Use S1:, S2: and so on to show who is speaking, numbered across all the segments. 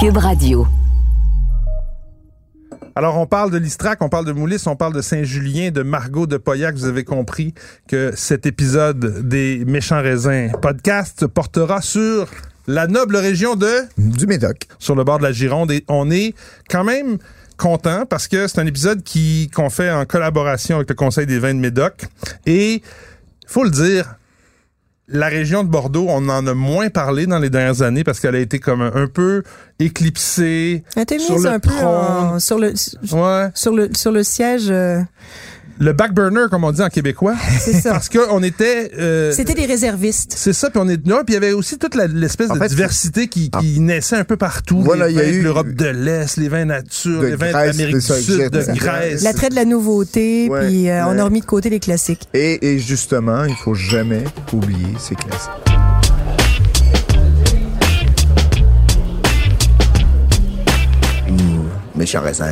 S1: Cube Radio.
S2: Alors, on parle de l'Istrac, on parle de Moulis, on parle de Saint-Julien, de Margot de Pauillac. Vous avez compris que cet épisode des Méchants Raisins podcast portera sur la noble région de...
S3: Du Médoc.
S2: Sur le bord de la Gironde. Et on est quand même content parce que c'est un épisode qui qu'on fait en collaboration avec le Conseil des vins de Médoc. Et, faut le dire, la région de Bordeaux, on en a moins parlé dans les dernières années parce qu'elle a été comme un, un peu éclipsée
S4: Elle était
S2: sur
S4: mise
S2: le
S4: un peu
S2: trône.
S4: en- sur le
S2: Ouais.
S4: sur le sur le siège. euh,
S2: Le back burner, comme on dit en québécois.
S4: C'est ça.
S2: Parce qu'on était... euh,
S4: C'était des réservistes.
S2: C'est ça, puis on est là, puis il y avait aussi toute l'espèce de
S3: fait,
S2: diversité qui, qui naissait un peu partout.
S3: Voilà, il y a eu-
S2: l'Europe de l'Est, les vins nature, les vins d'Amérique du Sud, de. Grèce.
S4: L'attrait de la nouveauté,
S3: Ouais,
S4: puis euh, on a remis de côté les classiques.
S3: Et, et justement, il faut jamais oublier ces classiques. Mmh, méchant raisin.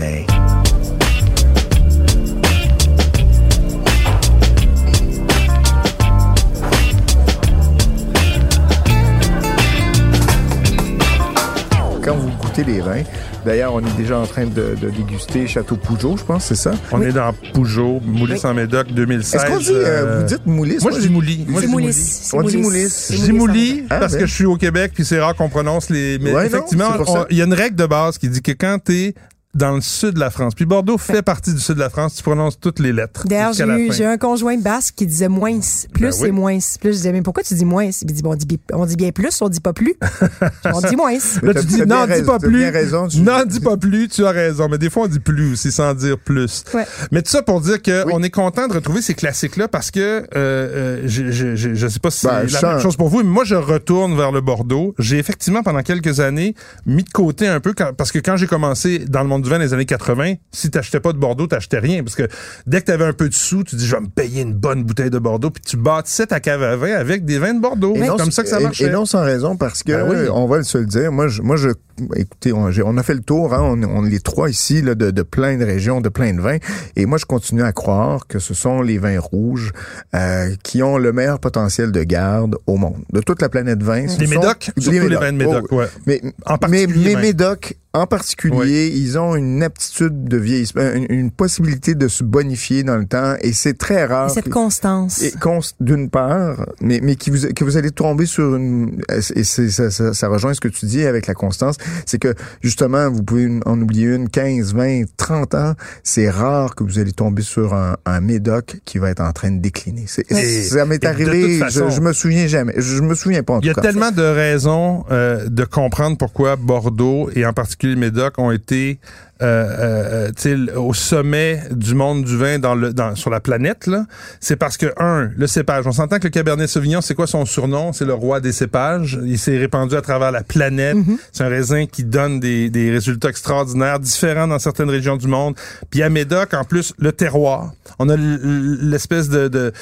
S3: Les vins, d'ailleurs, on est déjà en train de, de déguster Château Pougeot, je pense, c'est ça?
S2: On est dans Pougeot, Moulis en Médoc 2016.
S3: Est-ce qu'on dit, euh,
S2: euh,
S3: vous dites Moulis?
S2: Moi, je dis Moulis. Moi, je dis
S4: Moulis.
S3: On dit
S4: Moulis.
S2: Je dis Moulis parce que je suis au Québec puis c'est rare qu'on prononce les. Mais
S3: Ouais,
S2: effectivement, il y a une règle de base qui dit que quand t'es dans le sud de la France, puis Bordeaux fait partie du sud de la France, tu prononces toutes les lettres.
S4: D'ailleurs, j'ai
S2: la
S4: eu,
S2: fin.
S4: j'ai eu un conjoint basque qui disait moins. Plus
S2: Ben oui.
S4: c'est moins. Plus je disais, mais pourquoi tu dis moins? Il dit, bon, on dit, on dit bien plus, on dit pas plus. on dit moins.
S2: Là, tu dis non, dis pas plus.
S3: bien raison, tu-
S2: Non, dis pas plus, tu as raison. Mais des fois, on dit plus aussi sans dire plus.
S4: Ouais.
S2: Mais tout ça pour dire que
S3: Oui.
S2: on est content de retrouver ces classiques-là parce que euh, euh, je, je, je, je sais pas si c'est
S3: Ben,
S2: la
S3: je sens-
S2: même chose pour vous, mais moi, je retourne vers le Bordeaux. J'ai effectivement, pendant quelques années, mis de côté un peu quand- parce que quand j'ai commencé dans le monde du vin les années 80, si t'achetais pas de Bordeaux, t'achetais rien. Parce que dès que t'avais un peu de sous, tu dis, je vais me payer une bonne bouteille de Bordeaux, puis tu bâtissais ta cave à vin avec des vins de Bordeaux. C'est
S3: non,
S2: comme ça que ça marchait.
S3: Et, non sans raison, parce que,
S2: Ben oui.
S3: on va se le dire, moi, je, moi, je écoutez, on, a fait le tour, hein, on, on est les trois ici, là, de, de plein de régions, de plein de vins, et moi, je continue à croire que ce sont les vins rouges euh, qui ont le meilleur potentiel de garde au monde. De toute la planète vin.
S2: Les Médocs, surtout les vins de Médoc,
S3: Oh,
S2: ouais.
S3: Mais,
S2: En particulier,
S3: mais. Médoc, en particulier,
S2: Oui.
S3: ils ont une aptitude de vieillissement, une, une possibilité de se bonifier dans le temps, et c'est très rare.
S4: Et cette constance.
S3: et cons- d'une part, mais, mais qui vous, que vous allez tomber sur une, et c'est, ça, ça, ça rejoint ce que tu dis avec la constance, c'est que justement, vous pouvez en oublier une 15, 20, 30 ans, c'est rare que vous allez tomber sur un, un médoc qui va être en train de décliner. C'est,
S2: Et-
S3: ça m'est
S2: et de
S3: arrivé,
S2: toute façon-
S3: je, je me souviens jamais, je me souviens pas en
S2: Il y a
S3: cas.
S2: tellement de raisons euh, de comprendre pourquoi Bordeaux et en particulier Médoc ont été euh, euh, sais, au sommet du monde du vin dans le, dans, sur la planète. C'est parce que, un, le cépage. On s'entend que le Cabernet Sauvignon, c'est quoi son surnom? C'est le roi des cépages. Il s'est répandu à travers la planète. C'est un raisin qui donne des, des résultats extraordinaires, différents dans certaines régions du monde. Puis à Médoc, en plus, le terroir. On a l'espèce de, de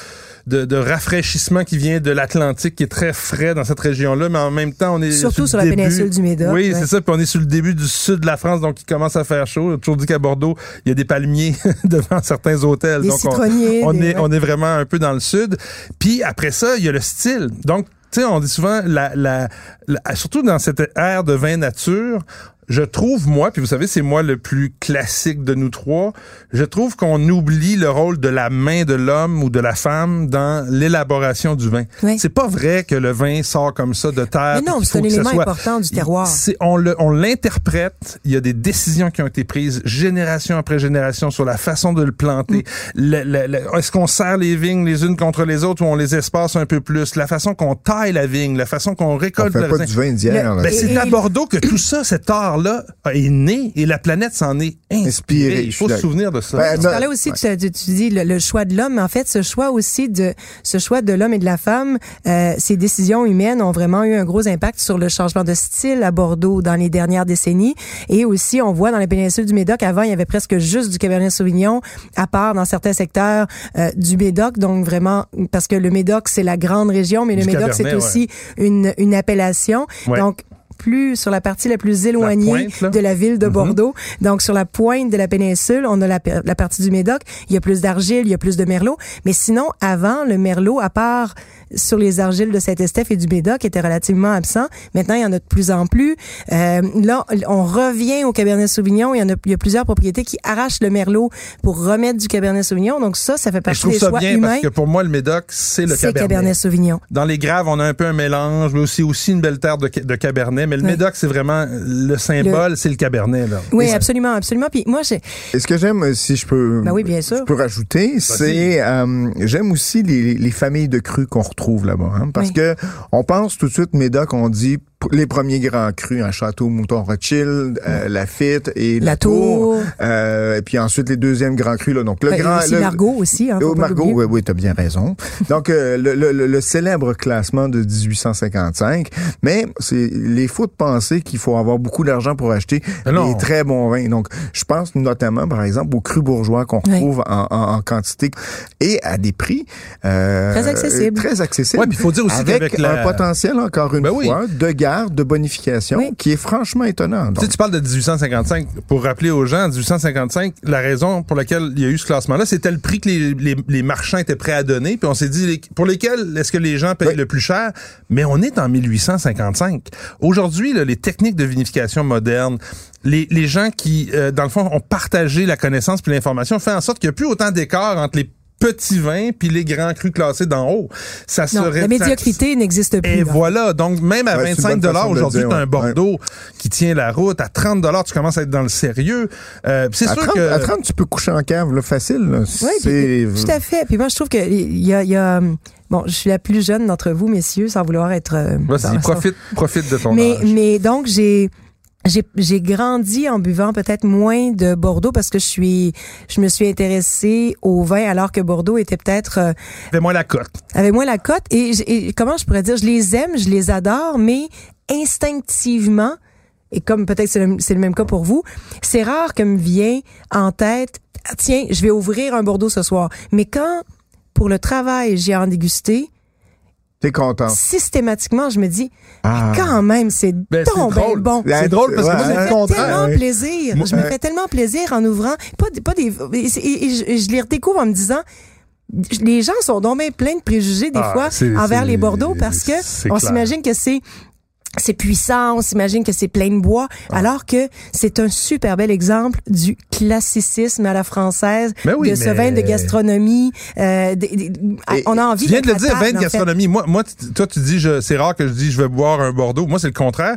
S2: de, de rafraîchissement qui vient de l'Atlantique, qui est très frais dans cette région-là, mais en même temps, on est
S4: Surtout sur la
S2: début-
S4: péninsule du Médoc,
S2: Oui,
S4: ouais.
S2: c'est ça. Puis on est sur le début du sud de la France, donc il commence à faire chaud. J'ai toujours dit qu'à Bordeaux, il y a des palmiers devant certains hôtels.
S4: Des
S2: donc on-
S4: citronniers,
S2: On,
S4: des-
S2: est, on est vraiment un peu dans le sud. Puis après ça, il y a le style. Donc tu sais, on dit souvent, la, la, la- surtout dans cette ère de vin nature, je trouve, moi, puis vous savez, c'est moi le plus classique de nous trois, je trouve qu'on oublie le rôle de la main de l'homme ou de la femme dans l'élaboration du vin.
S4: Oui.
S2: C'est pas vrai que le vin sort comme ça de terre.
S4: Mais non, c'est un élément
S2: soit-
S4: important du terroir.
S2: C'est- on le- on l'interprète. Il y a des décisions qui ont été prises génération après génération sur la façon de le planter.
S4: Mm.
S2: Le- le- le- Est-ce qu'on serre les vignes les unes contre les autres ou on les espace un peu plus? La façon qu'on taille la vigne, la façon qu'on
S3: On
S2: récolte
S3: fait
S2: le
S3: pas du vin d'hier. là.
S2: Ben, c'est à Bordeaux que tout ça, cet art-là, est né et la planète s'en est inspirée.
S3: Inspiré,
S2: Il faut se souvenir de ça.
S3: Ben,
S4: Tu
S3: non,
S4: parlais aussi, tu, tu- tu dis le, le choix de l'homme. En fait, ce choix aussi de ce choix de l'homme et de la femme, euh, ces décisions humaines ont vraiment eu un gros impact sur le changement de style à Bordeaux dans les dernières décennies. Et aussi, on voit dans la péninsule du Médoc, avant, il y avait presque juste du Cabernet Sauvignon, à part dans certains secteurs euh, du Médoc. Donc vraiment, parce que le Médoc, c'est la grande région, mais le Médoc, c'est aussi une, une appellation.
S2: Ouais.
S4: Donc, plus sur la partie la plus éloignée
S2: pointe,
S4: de la ville de
S2: Mhm.
S4: Bordeaux. Donc, sur la pointe de la péninsule, on a la, la partie du Médoc. Il y a plus d'argile, il y a plus de merlot. Mais sinon, avant, le merlot, à part sur les argiles de Saint-Estèphe et du Médoc était relativement absent. Maintenant, il y en a de plus en plus. Euh, là, on revient au Cabernet Sauvignon. Il y en a, il y a plusieurs propriétés qui arrachent le merlot pour remettre du Cabernet Sauvignon. Donc ça, ça fait
S2: Et je
S4: partie
S2: trouve
S4: des
S2: ça
S4: choix
S2: bien
S4: humains.
S2: parce que pour moi, le Médoc, c'est le
S4: C'est
S2: Cabernet.
S4: Cabernet Sauvignon.
S2: Dans les graves, on a un peu un mélange, mais aussi aussi une belle terre de, de Cabernet. Mais le
S4: Oui.
S2: Médoc, c'est vraiment le symbole, c'est le Cabernet. Là.
S4: Oui,
S2: ça-
S4: absolument, absolument. Puis moi, j'ai,
S3: Et ce que j'aime, euh, si je peux,
S4: Ben oui, bien sûr.
S3: je peux rajouter, c'est euh, j'aime aussi les, les familles de crus qu'on retrouve là-bas, hein, parce
S4: Oui.
S3: que on pense tout de suite Médoc, on dit les premiers grands crus, un château Mouton Rothschild, euh, Lafitte et
S4: La Tour.
S3: euh, et puis ensuite les deuxièmes grands crus là. Donc le
S4: ben,
S3: grand,
S4: aussi
S3: le-
S4: Margot aussi. Hein,
S3: Oh, Margot, oui, oui, t'as bien raison. Donc, euh, le, le- le- célèbre classement de 1855, mais c'est les faux de penser qu'il faut avoir beaucoup d'argent pour acheter des très bons vins. Donc, je pense notamment, par exemple, aux crus bourgeois qu'on
S4: Oui.
S3: retrouve en, en- en quantité et à des prix euh,
S4: Très accessibles.
S3: Très accessibles.
S2: Ouais, puis il faut dire aussi
S3: avec
S2: qu'avec
S3: un potentiel, encore une
S2: Ben oui.
S3: fois, de de bonification,
S4: Oui.
S3: qui est franchement étonnant.
S2: Tu
S3: Donc,
S2: sais, tu parles de 1855. Pour rappeler aux gens, en 1855, la raison pour laquelle il y a eu ce classement-là, c'était le prix que les, les- les marchands étaient prêts à donner. Puis on s'est dit, les- pour lesquels est-ce que les gens payent
S3: Oui.
S2: le plus cher? Mais on est en 1855. Aujourd'hui, là, les techniques de vinification modernes, les, les gens qui, euh, dans le fond, ont partagé la connaissance puis l'information, fait en sorte qu'il n'y a plus autant d'écart entre les petits vins puis les grands crus classés d'en haut. Ça
S4: Non,
S2: serait
S4: la médiocrité n'existe plus.
S2: et
S4: là.
S2: voilà. Donc, même à
S3: Ouais, c'est une
S2: 25
S3: bonne
S2: dollars aujourd'hui, tu as un
S3: ouais.
S2: Bordeaux qui tient la route. À 30 dollars, tu commences à être dans le sérieux. Euh, c'est
S3: à
S2: sûr
S3: 30,
S2: que...
S3: à 30, tu peux coucher en cave, là, facile. là.
S4: Oui, tout à fait. Puis moi, je trouve que il y a, il y a, bon, je suis la plus jeune d'entre vous, messieurs, sans vouloir être. euh,
S2: Vas-y, profite, profite de ton
S4: mais,
S2: âge.
S4: mais donc j'ai j'ai grandi en buvant peut-être moins de Bordeaux parce que je suis je me suis intéressée au vin alors que Bordeaux était peut-être euh,
S2: Fais-moi la cote.
S4: avait moins la cote et, comment je pourrais dire je les aime je les adore mais instinctivement et comme peut-être c'est le, c'est le même cas pour vous c'est rare que me vient en tête Ah, tiens je vais ouvrir un Bordeaux ce soir mais quand pour le travail j'ai en dégusté
S3: T'es content.
S4: systématiquement je me dis
S3: Ah.
S4: quand même c'est
S2: Ben,
S4: ben
S2: drôle.
S4: bon
S2: C'est drôle parce que
S3: Ouais,
S2: moi,
S4: je me fais
S3: contraire,
S4: tellement
S3: ouais.
S4: plaisir.
S3: Moi,
S4: je me fais tellement plaisir en ouvrant. Pas, des- pas des. Et, et- et je, les redécouvre en me disant. Les gens sont donc bien pleins de préjugés des
S2: Ah,
S4: fois envers les Bordeaux parce que on s'imagine que c'est c'est puissant, on s'imagine que c'est plein de bois,
S2: Ah.
S4: alors que c'est un super bel exemple du classicisme à la française,
S2: Mais oui,
S4: de ce
S2: mais-
S4: vin de gastronomie. euh, on a envie
S2: Tu viens de le dire,
S4: table,
S2: vin de
S4: en fait.
S2: gastronomie. Moi, moi, toi, tu dis, c'est rare que je dis, je vais boire un Bordeaux. Moi, c'est le contraire.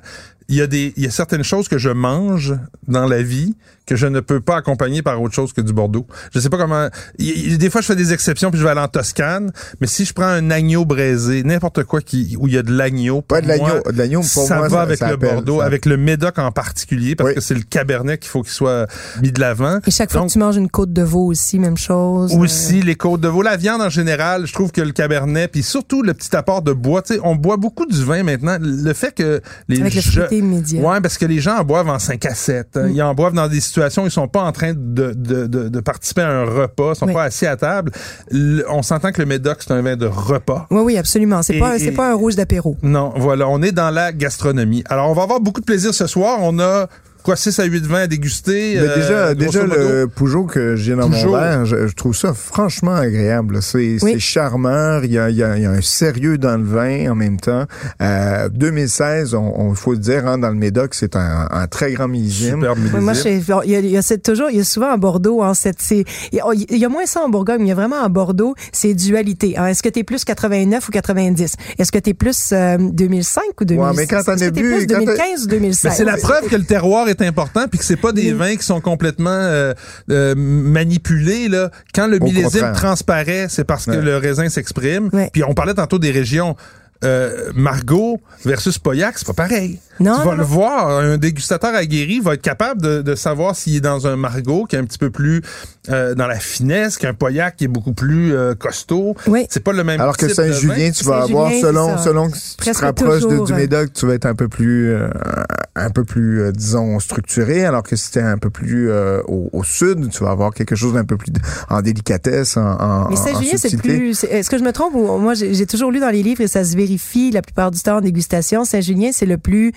S2: Il y a des, il y a certaines choses que je mange dans la vie que je ne peux pas accompagner par autre chose que du Bordeaux. Je sais pas comment. il- il- des fois, je fais des exceptions puis je vais aller en Toscane. Mais si je prends un agneau braisé, n'importe quoi qui, où il y a de l'agneau,
S3: Pas de l'agneau. De l'agneau, pour
S2: ça
S3: moi,
S2: va
S3: ça-
S2: avec
S3: ça
S2: le
S3: appelle,
S2: Bordeaux,
S3: ça.
S2: avec le Médoc en particulier, parce
S3: Oui.
S2: que c'est le Cabernet qu'il faut qu'il soit mis de l'avant.
S4: Et chaque fois
S2: Donc,
S4: que tu manges une côte de veau aussi, même chose. euh,
S2: aussi, les côtes de veau, la viande en général, je trouve que le cabernet, puis surtout le petit apport de bois, tu sais, on boit beaucoup du vin maintenant. Le fait que les
S4: Avec
S2: je-
S4: immédiat.
S2: Ouais, parce que les gens en boivent en 5 à 7.
S4: Mm.
S2: Ils en boivent dans des situations où ils sont pas en train de, de, de, de participer à un repas, ils sont
S4: Oui.
S2: pas assis à table. Le- on s'entend que le Médoc, c'est un vin de repas.
S4: Oui, oui, absolument. C'est pas,
S2: et-
S4: pas un rouge d'apéro.
S2: Non, voilà, on est dans la gastronomie. Alors, on va avoir beaucoup de plaisir ce soir. On a quoi 6 à 8 vins à déguster.
S3: Mais
S2: euh,
S3: déjà, déjà le Peugeot que j'ai dans
S2: Peugeot.
S3: mon verre, je, je trouve ça franchement agréable. C'est
S4: Oui.
S3: charmeur, il y, a, il, y a, il y a un sérieux dans le vin en même temps. Euh, 2016, on, on faut le dire, hein, dans le Médoc, c'est un, un très grand millésime.
S4: Oui, moi, il y a, y toujours, il y a souvent à Bordeaux, hein, cette, c'est, il y, a, il y a moins ça en Bourgogne, mais il y a vraiment à Bordeaux, c'est dualité. hein. Est-ce que t'es plus 89 ou 90? Est-ce que t'es plus euh, 2005 ou 2006?
S3: Ouais, mais quand t'en
S4: Est-ce
S3: as
S4: que t'es
S3: bu,
S4: plus
S3: quand t'as-
S4: 2015 ou 2016?
S2: Mais c'est la preuve que le terroir est important puis que c'est pas des vins qui sont complètement euh, euh, manipulés là. Quand le
S3: Au
S2: millésime
S3: contraire.
S2: transparaît, c'est parce que le raisin s'exprime.
S4: Ouais.
S2: Puis on parlait tantôt des régions. Euh, Margot versus Pauillac, c'est pas pareil.
S4: Non,
S2: tu vas
S4: non,
S2: le
S4: non.
S2: voir, un dégustateur aguerri va être capable de, de savoir s'il est dans un Margot qui est un petit peu plus euh, dans la finesse, qu'un Pauillac qui est beaucoup plus euh, costaud.
S4: Oui.
S2: C'est pas le même
S3: Alors que
S2: type.
S3: Saint-Julien, tu vas avoir, selon, selon que si tu te rapproches de-
S4: toujours,
S3: du Médoc, tu vas être un peu plus, euh, un peu plus, euh, disons, structuré, alors que si t'es un peu plus euh, au, au sud, tu vas avoir quelque chose d'un peu plus en délicatesse, en, en
S4: Mais
S3: en
S4: Saint-Julien, c'est plus. Est-ce que je me trompe ou moi j'ai j'ai toujours lu dans les livres et ça se vérifie la plupart du temps en dégustation. Saint-Julien, c'est le plus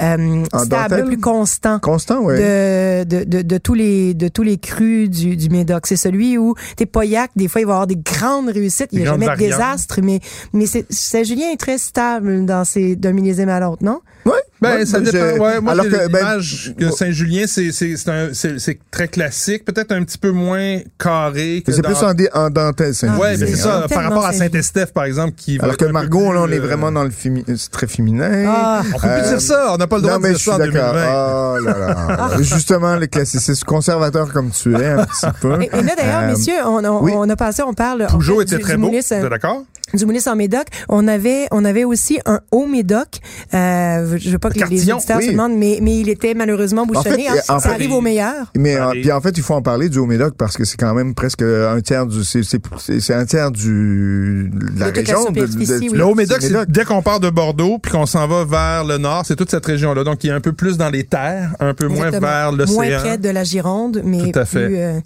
S4: euh, stable,
S3: dentelle?
S4: le plus constant.
S3: Constant, oui.
S4: De, de, de, de tous les de tous les crus du, du Médoc. C'est celui où t'es Pauillac, des fois il va y avoir des grandes réussites, il n'y a jamais de désastre, mais mais Saint-Julien est très stable dans ses d'un millésime à l'autre, non?
S3: Ouais,
S2: Ben,
S3: ouais,
S2: ça dépend. Ouais, moi,
S3: alors que, ben,
S2: l'image que Saint-Julien, c'est, très classique, peut-être un petit peu moins carré que
S3: c'est
S2: dans...
S3: plus en, dé- en dentelle, Saint-Julien.
S2: Ouais, mais c'est ça,
S4: Tellement
S2: par rapport à. Saint-Estèphe, par exemple, qui va
S3: Alors que Margot, là, on est
S2: euh,
S3: vraiment dans le féminin, c'est très féminin.
S4: Ah.
S2: On peut plus dire ça, on n'a pas le droit
S3: non,
S2: de
S3: mais
S2: dire
S3: je suis
S2: ça en
S3: d'accord.
S2: 2020.
S3: Oh là là. Justement, le classiciste conservateur comme tu es, un petit peu.
S4: Et, et là d'ailleurs,
S3: Euh,
S4: messieurs, on, on,
S3: oui.
S4: on a passé, on parle en
S2: Peugeot
S4: fait,
S2: était
S4: du-
S2: très
S4: du
S2: beau,
S4: euh,
S2: êtes d'accord?
S4: du Moulis en Médoc. On avait, on avait aussi un haut Médoc. Euh, je veux pas que les- les
S2: Cartillon,
S4: auditeurs
S3: oui.
S4: se demandent, mais, mais il était malheureusement bouchonné.
S3: fait,
S4: hein.
S3: en
S4: ça
S3: fait,
S4: arrive au meilleur.
S3: Mais
S2: Ça
S3: euh, puis en fait, il faut en parler du Haut-Médoc parce que c'est quand même presque un tiers du c'est un tiers du de la
S4: De
S3: région de,
S4: oui.
S2: Le
S3: c'est Médoc.
S2: dès qu'on part de Bordeaux puis qu'on s'en va vers le nord, c'est toute cette région-là. Donc, il est un peu plus dans les terres, un peu moins vers
S4: Moins
S2: l'océan.
S4: près de la Gironde, mais
S2: Tout à fait.
S4: plus, euh,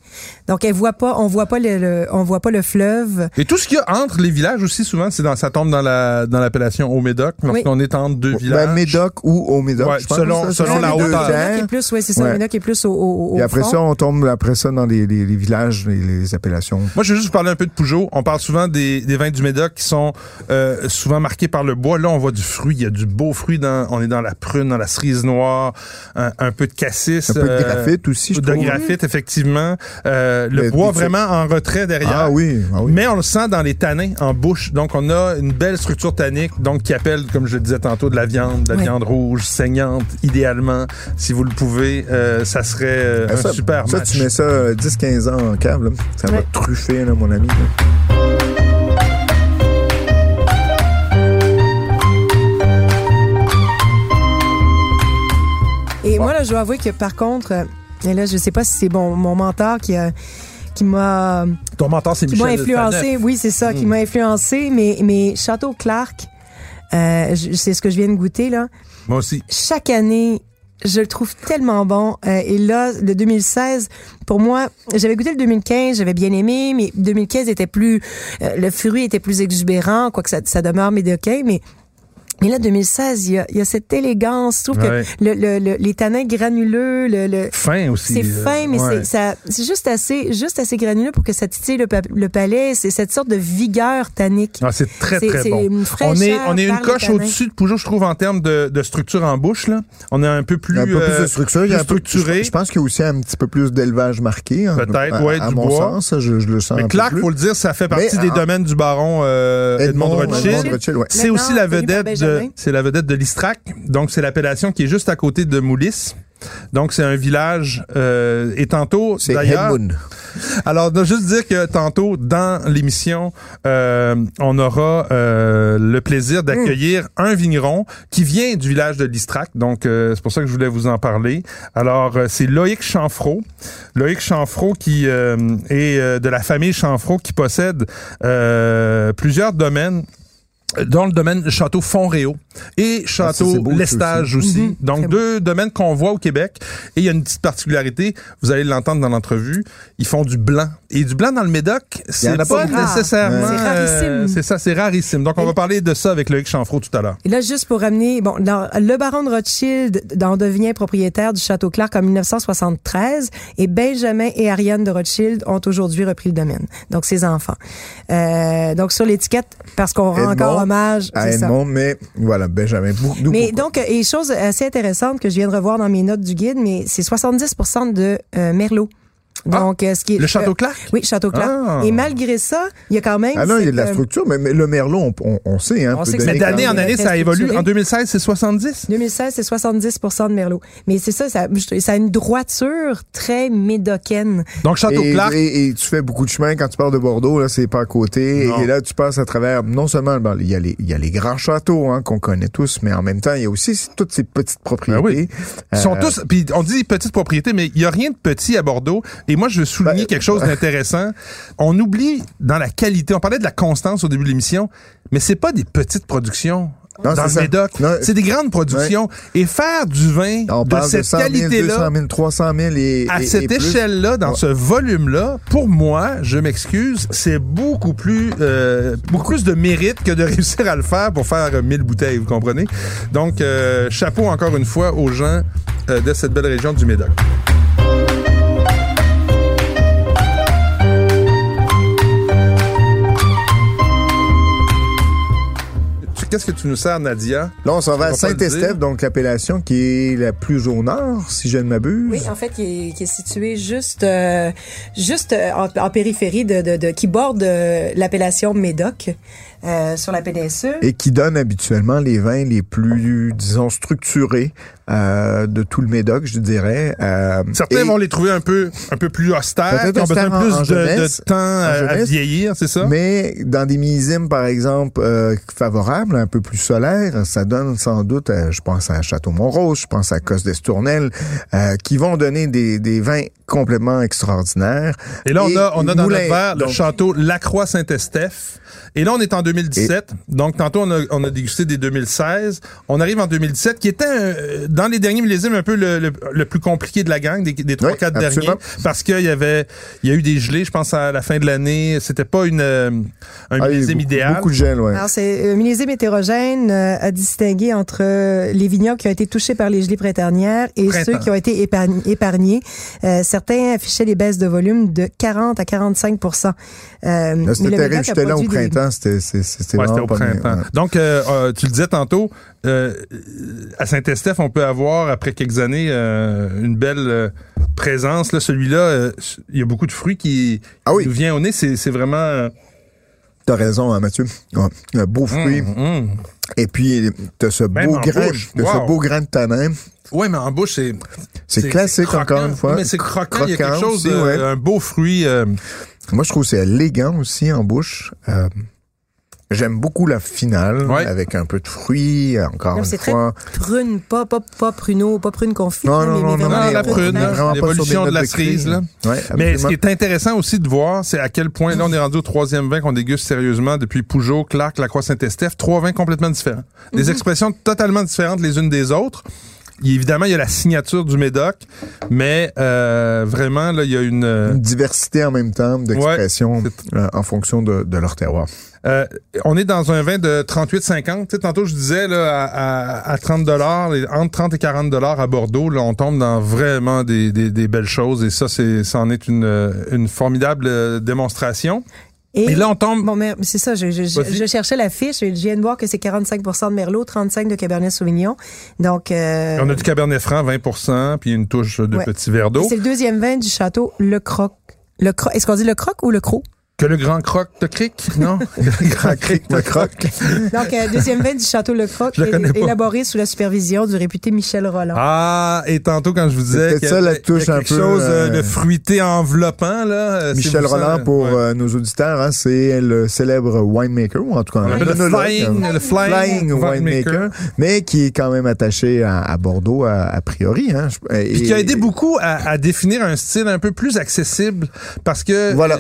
S4: donc elle voit pas, on voit pas le, le- on voit pas le fleuve.
S2: Et tout ce qu'il y a entre les villages aussi, souvent, c'est dans, ça tombe dans la, dans l'appellation Haut-Médoc, lorsqu'on est entre deux villages.
S3: Ben, Médoc ou.
S2: Ouais,
S3: je pense
S2: selon-
S3: ça,
S2: la hauteur.
S4: Médoc est plus, ouais, c'est ça.
S3: Ouais.
S4: Le Médoc est plus au, au, au
S3: Et après
S4: front.
S3: ça, on tombe après ça dans les, les, les villages, les, les appellations.
S2: Moi, je veux juste vous parler un peu de Peugeot. On parle souvent des, des vins du Médoc qui sont euh, souvent marqués par le bois. Là, on voit du fruit. Il y a du beau fruit. Dans, on est dans la prune, dans la cerise noire, un, un peu de cassis.
S3: Un peu de
S2: euh,
S3: graphite aussi, je
S2: de
S3: trouve.
S2: graphite, effectivement. Euh, le
S3: Mais
S2: bois vraiment en retrait derrière.
S3: Ah oui, ah oui.
S2: Mais on le sent dans les tanins en bouche. Donc, on a une belle structure tannique, donc qui appelle, comme je le disais tantôt, de la viande, de la
S4: Oui.
S2: Viande rouge, saignante, idéalement. Si vous le pouvez, euh, ça serait euh,
S3: Ben,
S2: un
S3: ça,
S2: super
S3: ça,
S2: match.
S3: tu mets ça euh, 10-15 ans en cave, là. ça va
S4: Ouais.
S3: truffer, là, mon ami. là.
S4: Et moi, là, je dois avouer que par contre, euh, et là, je sais pas si c'est bon, mon mentor qui a, qui m'a,
S2: Ton mentor, c'est
S4: qui m'a
S2: Michel
S4: influencé.
S2: Faneuf.
S4: Oui, c'est ça, qui m'a influencé. Mais, mais Château Clark, euh, c'est ce que je viens de goûter là.
S2: Moi aussi.
S4: Chaque année, je le trouve tellement bon. Euh, et là, le 2016, pour moi, j'avais goûté le 2015, j'avais bien aimé, mais 2015 était plus, euh, le fruit était plus exubérant, quoique ça, ça demeure médiocre, mais mais là, 2016, il y a, il y a cette élégance. Je trouve
S2: Ouais.
S4: que le, le, le- les tanins granuleux, le, le,
S2: Fin aussi.
S4: c'est
S2: euh,
S4: fin, mais
S2: ouais.
S4: c'est ça, c'est juste assez, juste assez granuleux pour que ça titille le, pa- le palais. C'est cette sorte de vigueur tannique.
S2: Ah, c'est très, très
S4: c'est
S2: bon.
S4: une
S2: On est,
S4: fraîcheur
S2: on est une coche au-dessus de Peugeot, je trouve, en termes de, de structure en bouche. Là. On est un peu plus,
S3: Il y a un peu plus de structure. Il y a
S2: plus
S3: un peu,
S2: structuré.
S3: je, je pense qu'il y a aussi un petit peu plus d'élevage marqué. hein,
S2: Peut-être, ouais,
S3: à
S2: du
S3: mon
S2: bois.
S3: sens, ça, je, je le sens
S2: Mais Clark, faut le dire, ça fait partie
S3: Mais,
S2: des
S3: ah,
S2: domaines du baron euh, Edmond,
S3: Edmond
S2: Rothschild.
S3: Edmond Rothschild, ouais.
S2: C'est aussi la vedette de, c'est la vedette de l'Istrac. Donc, c'est l'appellation qui est juste à côté de Moulis. Donc, c'est un village, euh, et tantôt,
S3: C'est
S2: d'ailleurs. Alors, de juste dire que tantôt, dans l'émission, euh, on aura euh, le plaisir d'accueillir un vigneron qui vient du village de l'Istrac. Donc, c'est pour ça que je voulais vous en parler. Alors, c'est Loïc Chanfro. Loïc Chanfro qui est de la famille Chanfro qui possède plusieurs domaines dans le domaine Château Fontréau et
S3: Ah,
S2: Château
S3: ça
S2: Lestage
S3: aussi.
S2: aussi.
S4: Mhm,
S2: Donc, deux domaines qu'on voit au Québec. Et il y a une petite particularité, vous allez l'entendre dans l'entrevue, ils font du blanc. Et du blanc dans le Médoc, c'est pas
S3: beaucoup.
S2: nécessairement...
S4: C'est rarissime.
S2: euh, c'est ça, c'est rarissime. Donc, on
S4: Et-
S2: va parler de ça avec Loïc Chanfro tout à l'heure.
S4: Et là, juste pour ramener, bon, dans, le baron de Rothschild en devient propriétaire du château Clark en 1973 et Benjamin et Ariane de Rothschild ont aujourd'hui repris le domaine. Donc, ses enfants. Euh, donc, sur l'étiquette, parce qu'on rend
S3: Edmond,
S4: encore hommage.
S3: À
S4: c'est ça.
S3: Edmond, mais voilà, Benjamin. Nous,
S4: Mais
S3: beaucoup.
S4: donc, et chose assez intéressante que je viens de revoir dans mes notes du guide, mais c'est 70% de euh, Merlot. Donc, euh, ce qui est
S2: Ah, Le Château
S4: euh,
S2: Clark?
S4: oui, Château Clark.
S2: Ah.
S4: Et malgré ça, il y a quand même.
S3: Ah non, il y a de la
S4: euh,
S3: structure, mais, mais le Merlot, on, on, on sait, hein.
S4: On sait que
S2: Mais d'année en année, ça évolue. En 2016, c'est 70.
S4: 2016, c'est 70 de Merlot. Mais c'est ça, ça, a une droiture très médocaine.
S2: Donc, Château
S3: et,
S2: Clark,
S3: et- et tu fais beaucoup de chemin quand tu pars de Bordeaux, là, c'est pas à côté.
S2: Non.
S3: Et là, tu passes à travers, non seulement, bon, il y a les, il y a les grands châteaux, hein, qu'on connaît tous, mais en même temps, il y a aussi toutes ces petites propriétés.
S2: Ben oui. ils sont
S3: Euh,
S2: tous... Puis on dit petites propriétés, mais il y a rien de petit à Bordeaux. Et moi, je veux souligner
S3: Ben,
S2: quelque chose d'intéressant. On oublie dans la qualité, on parlait de la constance au début de l'émission, mais c'est pas des petites productions.
S3: Non,
S2: dans le
S3: ça.
S2: Médoc. C'est des grandes productions. Et faire du vin
S3: On
S2: de cette
S3: de 100 000, 200
S2: qualité-là,
S3: 000, 300 000 et
S2: à
S3: et-
S2: cette échelle-là, dans
S3: Ouais.
S2: ce volume-là, pour moi, je m'excuse, c'est beaucoup plus euh, beaucoup plus de mérite que de réussir à le faire pour faire euh, 1000 bouteilles, vous comprenez? Donc, euh, chapeau encore une fois aux gens euh, de cette belle région du Médoc. Qu'est-ce que tu nous sers, Nadia?
S3: Là, on s'en va à
S2: dire?
S3: donc l'appellation qui est la plus au nord, si je ne m'abuse.
S4: Oui, en fait, qui est, qui est situé juste, euh, juste euh, en, en périphérie de, de, de- qui borde euh, l'appellation Médoc euh, sur la péninsule.
S3: Et qui donne habituellement les vins les plus, disons, structurés euh, de tout le Médoc, je dirais. Euh,
S2: Certains
S3: et-
S2: vont les trouver un peu, un peu plus austères, qui ont besoin plus
S3: en-
S2: de, temps à, vieillir, c'est ça?
S3: Mais dans des millésimes, par exemple, euh, favorables, un peu plus solaires, ça donne sans doute, euh, je pense à Château-Montrose, je pense à Cosse d'Estournel, euh, qui vont donner des, des vins complètement extraordinaires.
S2: Et là, on
S3: Et
S2: a, on a dans
S3: Moulin,
S2: notre verre le
S3: donc-
S2: château Lacroix-Saint-Estèphe. Et là, on est en 2017. Donc, tantôt, on a, on a dégusté des 2016. On arrive en 2017, qui était, euh, dans les derniers millésimes, un peu le, le, le plus compliqué de la gang, des, des 3-4
S3: Oui,
S2: derniers. Parce qu'il y avait, il y a eu des gelées, je pense, à la fin de l'année. C'était pas une, euh, un
S3: Ah, il y a eu
S2: millésime
S3: beaucoup-
S2: idéal.
S3: Beaucoup de gel, ouais.
S4: Alors, c'est un millésime hétérogène euh, à distinguer entre euh, les vignobles qui ont été touchés par les gelées printanières et
S2: Printemps.
S4: ceux qui ont été épargn- épargnés. Euh, certains affichaient des baisses de volume de 40 à 45 euh,
S3: C'était
S4: le
S3: terrible, j'étais là au
S4: des-
S3: printemps, c'était
S2: Ouais, au printemps.
S3: ouais.
S2: Donc, euh, euh, tu le disais tantôt, euh, à Saint-Estèphe, on peut avoir, après quelques années, euh, une belle euh, présence. Là, celui-là, euh, il y a beaucoup de fruits qui,
S3: Ah oui.
S2: qui nous vient au nez. C'est, vraiment...
S3: T'as raison, hein, Mathieu. Ouais. Un beau fruit.
S2: hum, hum.
S3: Et puis, t'as ce beau grain,
S2: Wow.
S3: ce beau grain de tanin.
S2: Ouais, mais en bouche, c'est...
S3: C'est classique,
S2: croquant.
S3: encore une fois.
S2: Mais c'est croquant. Il y a quelque chose,
S3: aussi,
S2: de-
S3: ouais.
S2: un beau fruit.
S3: Moi, je trouve que c'est élégant aussi en bouche. Euh, J'aime beaucoup la finale
S2: Ouais.
S3: avec un peu de fruits, encore
S4: Non,
S3: une
S4: c'est très
S3: fois.
S4: prune, pas, pas, pas pruneau, pas prune confite,
S3: Non, non,
S4: mais,
S3: non,
S4: mais
S3: non,
S2: non, la
S4: prune
S2: l'évolution de la cerise,
S3: crise.
S2: là.
S3: Ouais,
S2: Mais ce qui est intéressant aussi de voir, c'est à quel point, là, on est rendu au troisième vin qu'on déguste sérieusement depuis Peugeot, Clark, Lacroix, Saint-Estèphe. Trois vins complètement différents. Des
S3: Mhm.
S2: expressions totalement différentes les unes des autres. Évidemment, il y a la signature du Médoc, mais euh, vraiment, là, il y a une... euh,
S3: Une diversité en même temps d'expressions euh, en fonction de, de leur terroir.
S2: Euh, on est dans un vin de 38,50. Tu sais, tantôt, je disais, là, à, à, à 30 dollars, entre 30 et 40 dollars à Bordeaux, là, on tombe dans vraiment des, des, des belles choses. Et ça, c'est, ça en est une, euh, une formidable euh, démonstration. Et, là, on tombe...
S4: Bon, mais c'est ça, je, je, je, cherchais la fiche et je viens de voir que c'est 45 de Merlot, 35 de Cabernet Sauvignon. Donc, euh,
S2: On a du Cabernet Franc, 20% puis une touche de
S4: Ouais.
S2: petit verre d'eau.
S4: c'est le deuxième vin du château Le Croc. Le Croc. Est-ce qu'on dit Le Croc ou Le Croc?
S2: Que le grand croc de cric, non? le grand cric
S3: Le croc.
S4: Donc, euh, deuxième vin du château Le Croc,
S2: le
S4: élaboré sous la supervision du réputé Michel Roland.
S2: Ah, et tantôt, quand je vous disais
S3: ça, la touche
S2: y a
S3: un
S2: quelque
S3: peu,
S2: chose euh,
S3: euh,
S2: de fruité enveloppant, là. euh,
S3: Michel Roland, pour
S2: ouais.
S3: euh, nos auditeurs, hein, c'est le célèbre winemaker, ou en tout cas
S2: le
S3: monologue,
S2: flying, le flying winemaker.
S3: winemaker, mais qui est quand même attaché à, à Bordeaux a, a priori. Hein, Je-
S2: Puis qui a
S3: et-
S2: aidé beaucoup à, à définir un style un peu plus accessible parce que
S3: Voilà.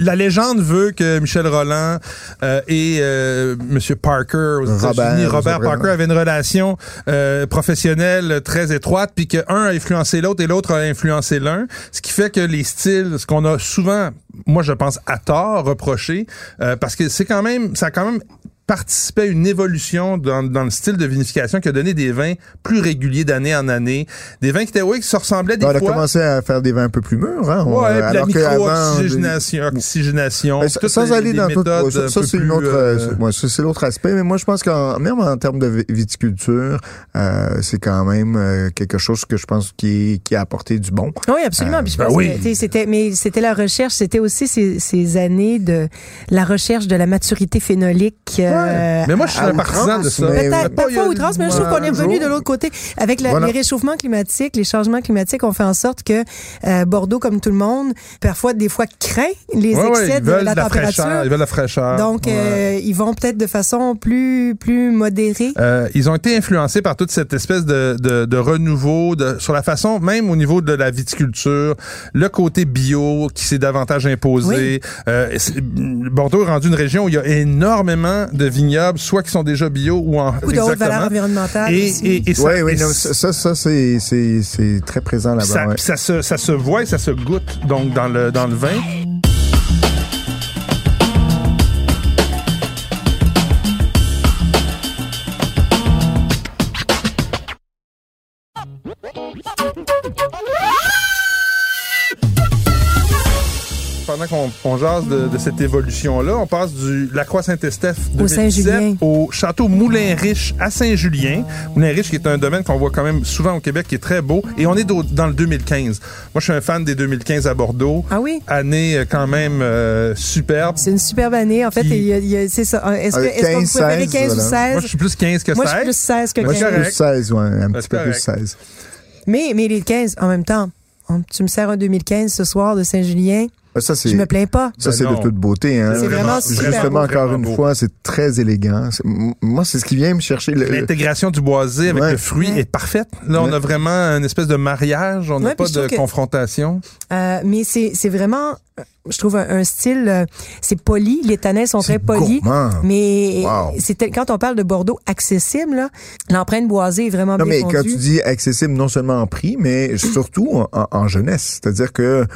S2: la légende veut que Michel Roland euh, et euh, Monsieur Parker aux
S3: Robert,
S2: États-Unis, Robert. Parker avaient une relation euh, professionnelle très étroite puis que un a influencé l'autre et l'autre a influencé l'un, ce qui fait que les styles, ce qu'on a souvent, moi je pense à tort reproché, euh, parce que c'est quand même, ça a quand même participé à une évolution dans, dans le style de vinification qui a donné des vins plus réguliers d'année en année. Des vins qui étaient, oui, qui se ressemblaient des
S3: on a
S2: fois.
S3: commencé à faire des vins un peu plus mûrs. Hein, on-
S2: Ouais, puis la
S3: alors qu'avant,
S2: micro-oxygénation, oxygénation,
S3: Ben, sans aller dans tout, ça,
S2: un
S3: ça,
S2: peu
S3: c'est une
S2: plus,
S3: autre,
S2: euh,
S3: euh, ouais, ça, c'est l'autre aspect. Mais moi, je pense qu'en même en termes de vi- viticulture, euh, c'est quand même euh, quelque chose que je pense qui, qui a apporté du bon.
S4: Oui, absolument. Puis je
S2: ben
S4: pense
S2: oui.
S4: que, tu sais, c'était, mais c'était la recherche, c'était aussi ces, ces années de la recherche de la maturité phénolique. Euh,
S2: Mais moi, je suis un partisan de ça.
S3: mais-
S4: Peut-être
S2: Pas,
S4: outrance, mais je trouve qu'on est revenu de l'autre côté. Avec la-
S3: Voilà.
S4: les réchauffements climatiques, les changements climatiques ont fait en sorte que euh, Bordeaux, comme tout le monde, parfois, des fois, craint les
S2: Ouais, ouais,
S4: excès
S2: ils
S4: de
S2: veulent
S4: la,
S2: de la
S4: température.
S2: fraîcheur. Ils veulent la fraîcheur.
S4: Donc,
S2: Ouais.
S4: euh, ils vont peut-être de façon plus, plus modérée.
S2: Euh, ils ont été influencés par toute cette espèce de, de, de renouveau de, sur la façon, même au niveau de la viticulture, le côté bio qui s'est davantage imposé. Euh, c'est- Bordeaux est rendu une région où il y a énormément de vignobles, soit qui sont déjà bio ou en
S4: Beaucoup de haute valeur environnementale.
S2: Et,
S4: aussi.
S2: et, et ça,
S3: Oui, oui,
S2: et
S3: non, ça, ça, c'est, c'est, c'est très présent là-bas.
S2: ça,
S3: ouais.
S2: puis ça se, ça se voit et ça se goûte donc dans le, dans le vin. Pendant qu'on on jase de, de cette évolution-là, on passe du la Croix Saint-Estèphe
S4: Au
S2: 2017
S4: Saint-Julien.
S2: au château Moulin-Riche à Saint-Julien. Moulin-Riche qui est un domaine qu'on voit quand même souvent au Québec qui est très beau. Et on est dans le 2015. Moi, je suis un fan des 2015 à Bordeaux.
S4: Ah oui?
S2: Année euh, quand même euh, superbe.
S4: C'est une superbe année. En fait,
S2: Puis-
S4: il y a- il y a- c'est ça. Est-ce que, qu'on
S3: 15,
S4: vous préférez
S3: 16,
S4: 15 ou
S3: voilà.
S4: 16?
S2: Moi, je suis plus 15 que
S4: Moi, je
S2: 16.
S4: suis plus 16 que
S2: Moi, je
S4: 15.
S2: suis
S3: Plus 16, ouais, un petit peu plus
S2: correct.
S3: 16.
S4: Mais, mais les 15, en même temps, tu me sers un 2015 ce soir de Saint-Julien,
S3: Ça, c'est,
S4: je me plains pas.
S3: ça,
S2: Ben
S3: c'est de toute beauté, hein.
S4: C'est vraiment super
S3: Justement,
S2: beau.
S3: encore
S2: Vraiment
S3: une
S2: beau.
S3: fois, c'est très élégant. Moi, c'est ce qui vient me chercher le,
S2: L'intégration du boisé avec
S3: Ouais.
S2: le fruit
S4: Ouais.
S2: est parfaite. Là, on a vraiment une espèce de mariage. On n'a
S4: Ouais,
S2: pas de
S4: que-
S2: confrontation.
S4: Euh, mais c'est c'est vraiment, je trouve, un, un style, euh, c'est poli. Les tanins sont très polis.
S3: gourmand.
S4: Mais
S3: Wow.
S4: c'était quand on parle de Bordeaux accessible, l'empreinte boisée est vraiment
S3: Non,
S4: bien
S3: mais quand tu dis accessible non seulement en prix, mais surtout en jeunesse. C'est-à-dire que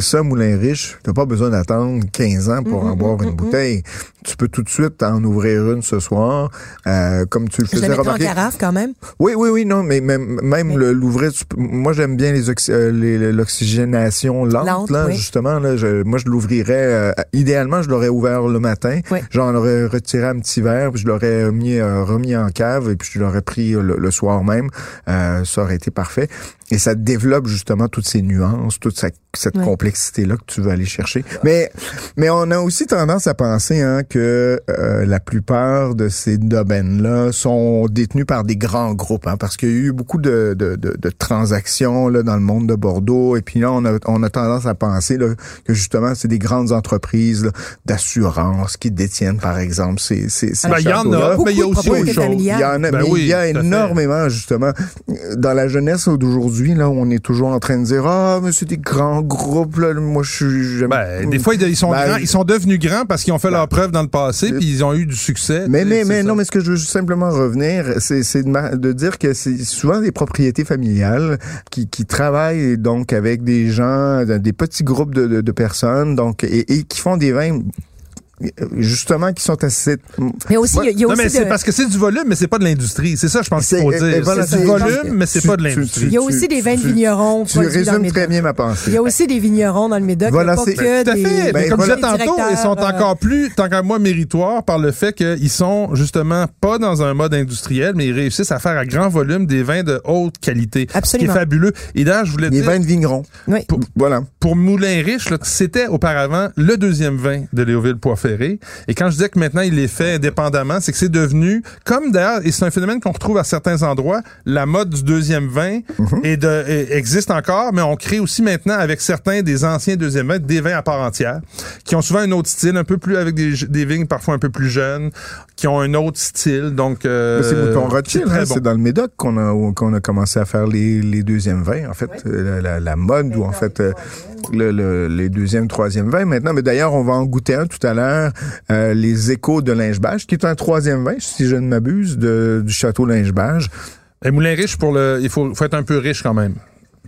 S3: ça, Moulin Riche, t'as pas besoin d'attendre 15 ans pour en
S4: Mm,
S3: boire
S4: mm,
S3: une
S4: mm,
S3: bouteille. Tu peux tout de suite en ouvrir une ce soir, euh, comme tu le
S4: Je
S3: faisais
S4: en
S3: remarquer.
S4: carafe quand même.
S3: Oui, oui, oui, non, mais même, même
S4: Mais-
S3: l'ouvrir, moi j'aime bien les, euh, les- l'oxygénation lente,
S4: Lente,
S3: là,
S4: oui.
S3: justement. Là, je- moi, je l'ouvrirais. euh, idéalement, je l'aurais ouvert le matin.
S4: Oui.
S3: J'en aurais retiré un petit verre, puis je l'aurais mis euh, remis en cave, et puis je l'aurais pris le, le soir même. Euh, ça aurait été parfait. Et ça développe justement toutes ces nuances, toute sa- cette complexité-là que tu veux aller chercher. Mais, mais on a aussi tendance à penser hein, que euh, la plupart de ces domaines-là sont détenus par des grands groupes, hein, parce qu'il y a eu beaucoup de, de, de, de transactions là, dans le monde de Bordeaux. Et puis là, on a, on a tendance à penser là, que justement, c'est des grandes entreprises là, d'assurance qui détiennent, par exemple, ces, ces, ces
S2: Ben, il y en a, mais il y a aussi autre chose.
S3: Il y en a,
S2: Ben
S3: mais
S2: oui,
S3: il y a énormément, justement. Dans la jeunesse d'aujourd'hui, là, on est toujours en train de dire, ah, mais c'est des grands groupes, là. Moi, je suis, j'aime-
S2: Ben, des fois, ils sont
S3: Ben,
S2: grands, ils sont devenus grands parce qu'ils ont fait
S3: Ben,
S2: leur preuve dans le passé, puis ils ont eu du succès.
S3: Mais, mais, mais
S2: ça.
S3: non, mais ce que je veux simplement revenir, c'est, de, de dire que c'est souvent des propriétés familiales qui, qui travaillent donc avec des gens, des petits groupes de, de, de personnes, donc, et, et qui font des vins, justement, qui sont assez,
S4: Mais aussi, il y a- il y a
S2: Non,
S4: aussi
S2: mais c'est
S4: de-
S2: parce que c'est du volume, mais c'est pas de l'industrie. C'est ça, je pense qu'il
S3: C'est-
S2: faut
S3: et-
S2: dire. c'est du volume, mais c'est pas de l'industrie.
S4: il y a
S3: tu-
S4: aussi des vins de vignerons
S3: tu résumes très bien ma pensée.
S4: Il y a aussi des vignerons dans le Médoc.
S3: Voilà, c'est-
S2: Tout à
S4: des,
S2: fait.
S3: Ben,
S2: Mais comme
S3: voilà.
S2: je disais tantôt, ils sont
S4: euh,
S2: encore plus, tant qu'à moi, méritoires par le fait qu'ils sont justement pas dans un mode industriel, mais ils réussissent à faire à grand volume des vins de haute qualité.
S4: Absolument.
S2: Ce qui est fabuleux. Et d'ailleurs, je voulais
S3: Les
S2: dire,
S3: vins de vignerons.
S4: Oui.
S2: pour,
S3: Voilà.
S2: pour Moulin Riche, là, c'était auparavant le deuxième vin de Léoville Et quand je disais que maintenant il est fait indépendamment, c'est que c'est devenu, comme d'ailleurs, et c'est un phénomène qu'on retrouve à certains endroits, la mode du deuxième vin de, est- existe encore, mais on crée aussi maintenant avec certains des anciens deuxième vins des vins à part entière, qui ont souvent un autre style, un peu plus avec des, des vignes parfois un peu plus jeunes, qui ont un autre style. Donc, euh,
S3: c'est Mouton
S2: c'est
S3: Rothschild, hein,
S2: bon.
S3: c'est dans le Médoc qu'on a qu'on a commencé à faire les, les deuxièmes vins, en fait, Euh, la, la- la mode ou en fait euh, le, le- les deuxièmes, troisième vins. Maintenant, mais d'ailleurs, on va en goûter un tout à l'heure, euh, les échos de Lingebage, qui est un troisième vin, si je ne m'abuse, de- du château Lingebage.
S2: Et Moulin riche pour le, il faut, faut être un peu riche quand même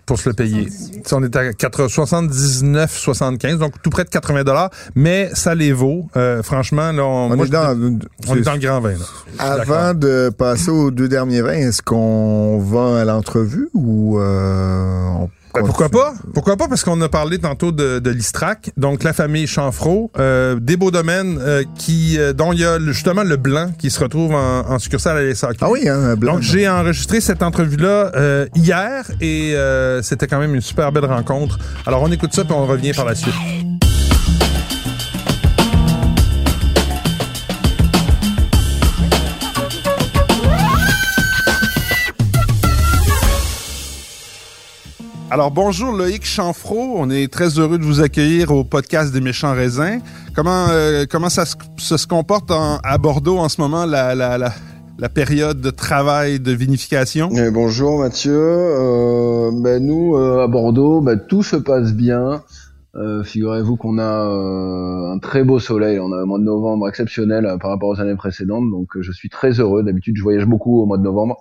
S2: pour se le payer. On est à 4, 79, 75, donc tout près de 80 dollars, mais ça les vaut. Euh, franchement, là, on,
S3: On
S2: moi,
S3: est
S2: je-
S3: dans,
S2: on est dans le grand vin. Là.
S3: Avant de passer aux deux derniers vins, est-ce qu'on va à l'entrevue ou euh, on
S2: Ben, pourquoi pas? Pourquoi pas? Parce qu'on a parlé tantôt de, de l'Istrac, donc la famille Chanfro, euh, des beaux domaines euh, qui, euh, dont il y a le- justement le blanc qui se retrouve en, en succursale à l'SAQ.
S3: Ah oui, hein, un blanc.
S2: Donc j'ai enregistré cette entrevue-là euh, hier et euh, c'était quand même une super belle rencontre. Alors on écoute ça puis on revient par la suite. Alors bonjour Loïc Chanfro, on est très heureux de vous accueillir au podcast des méchants raisins. Comment euh, comment ça se, se comporte en- à Bordeaux en ce moment la, la, la, la période de travail de vinification?
S1: Eh, bonjour Mathieu. Euh, ben, nous euh, à Bordeaux, ben, tout se passe bien. Euh, figurez-vous qu'on a euh, un très beau soleil. On a un mois de novembre exceptionnel euh, par rapport aux années précédentes, donc je suis très heureux. D'habitude, je voyage beaucoup au mois de novembre,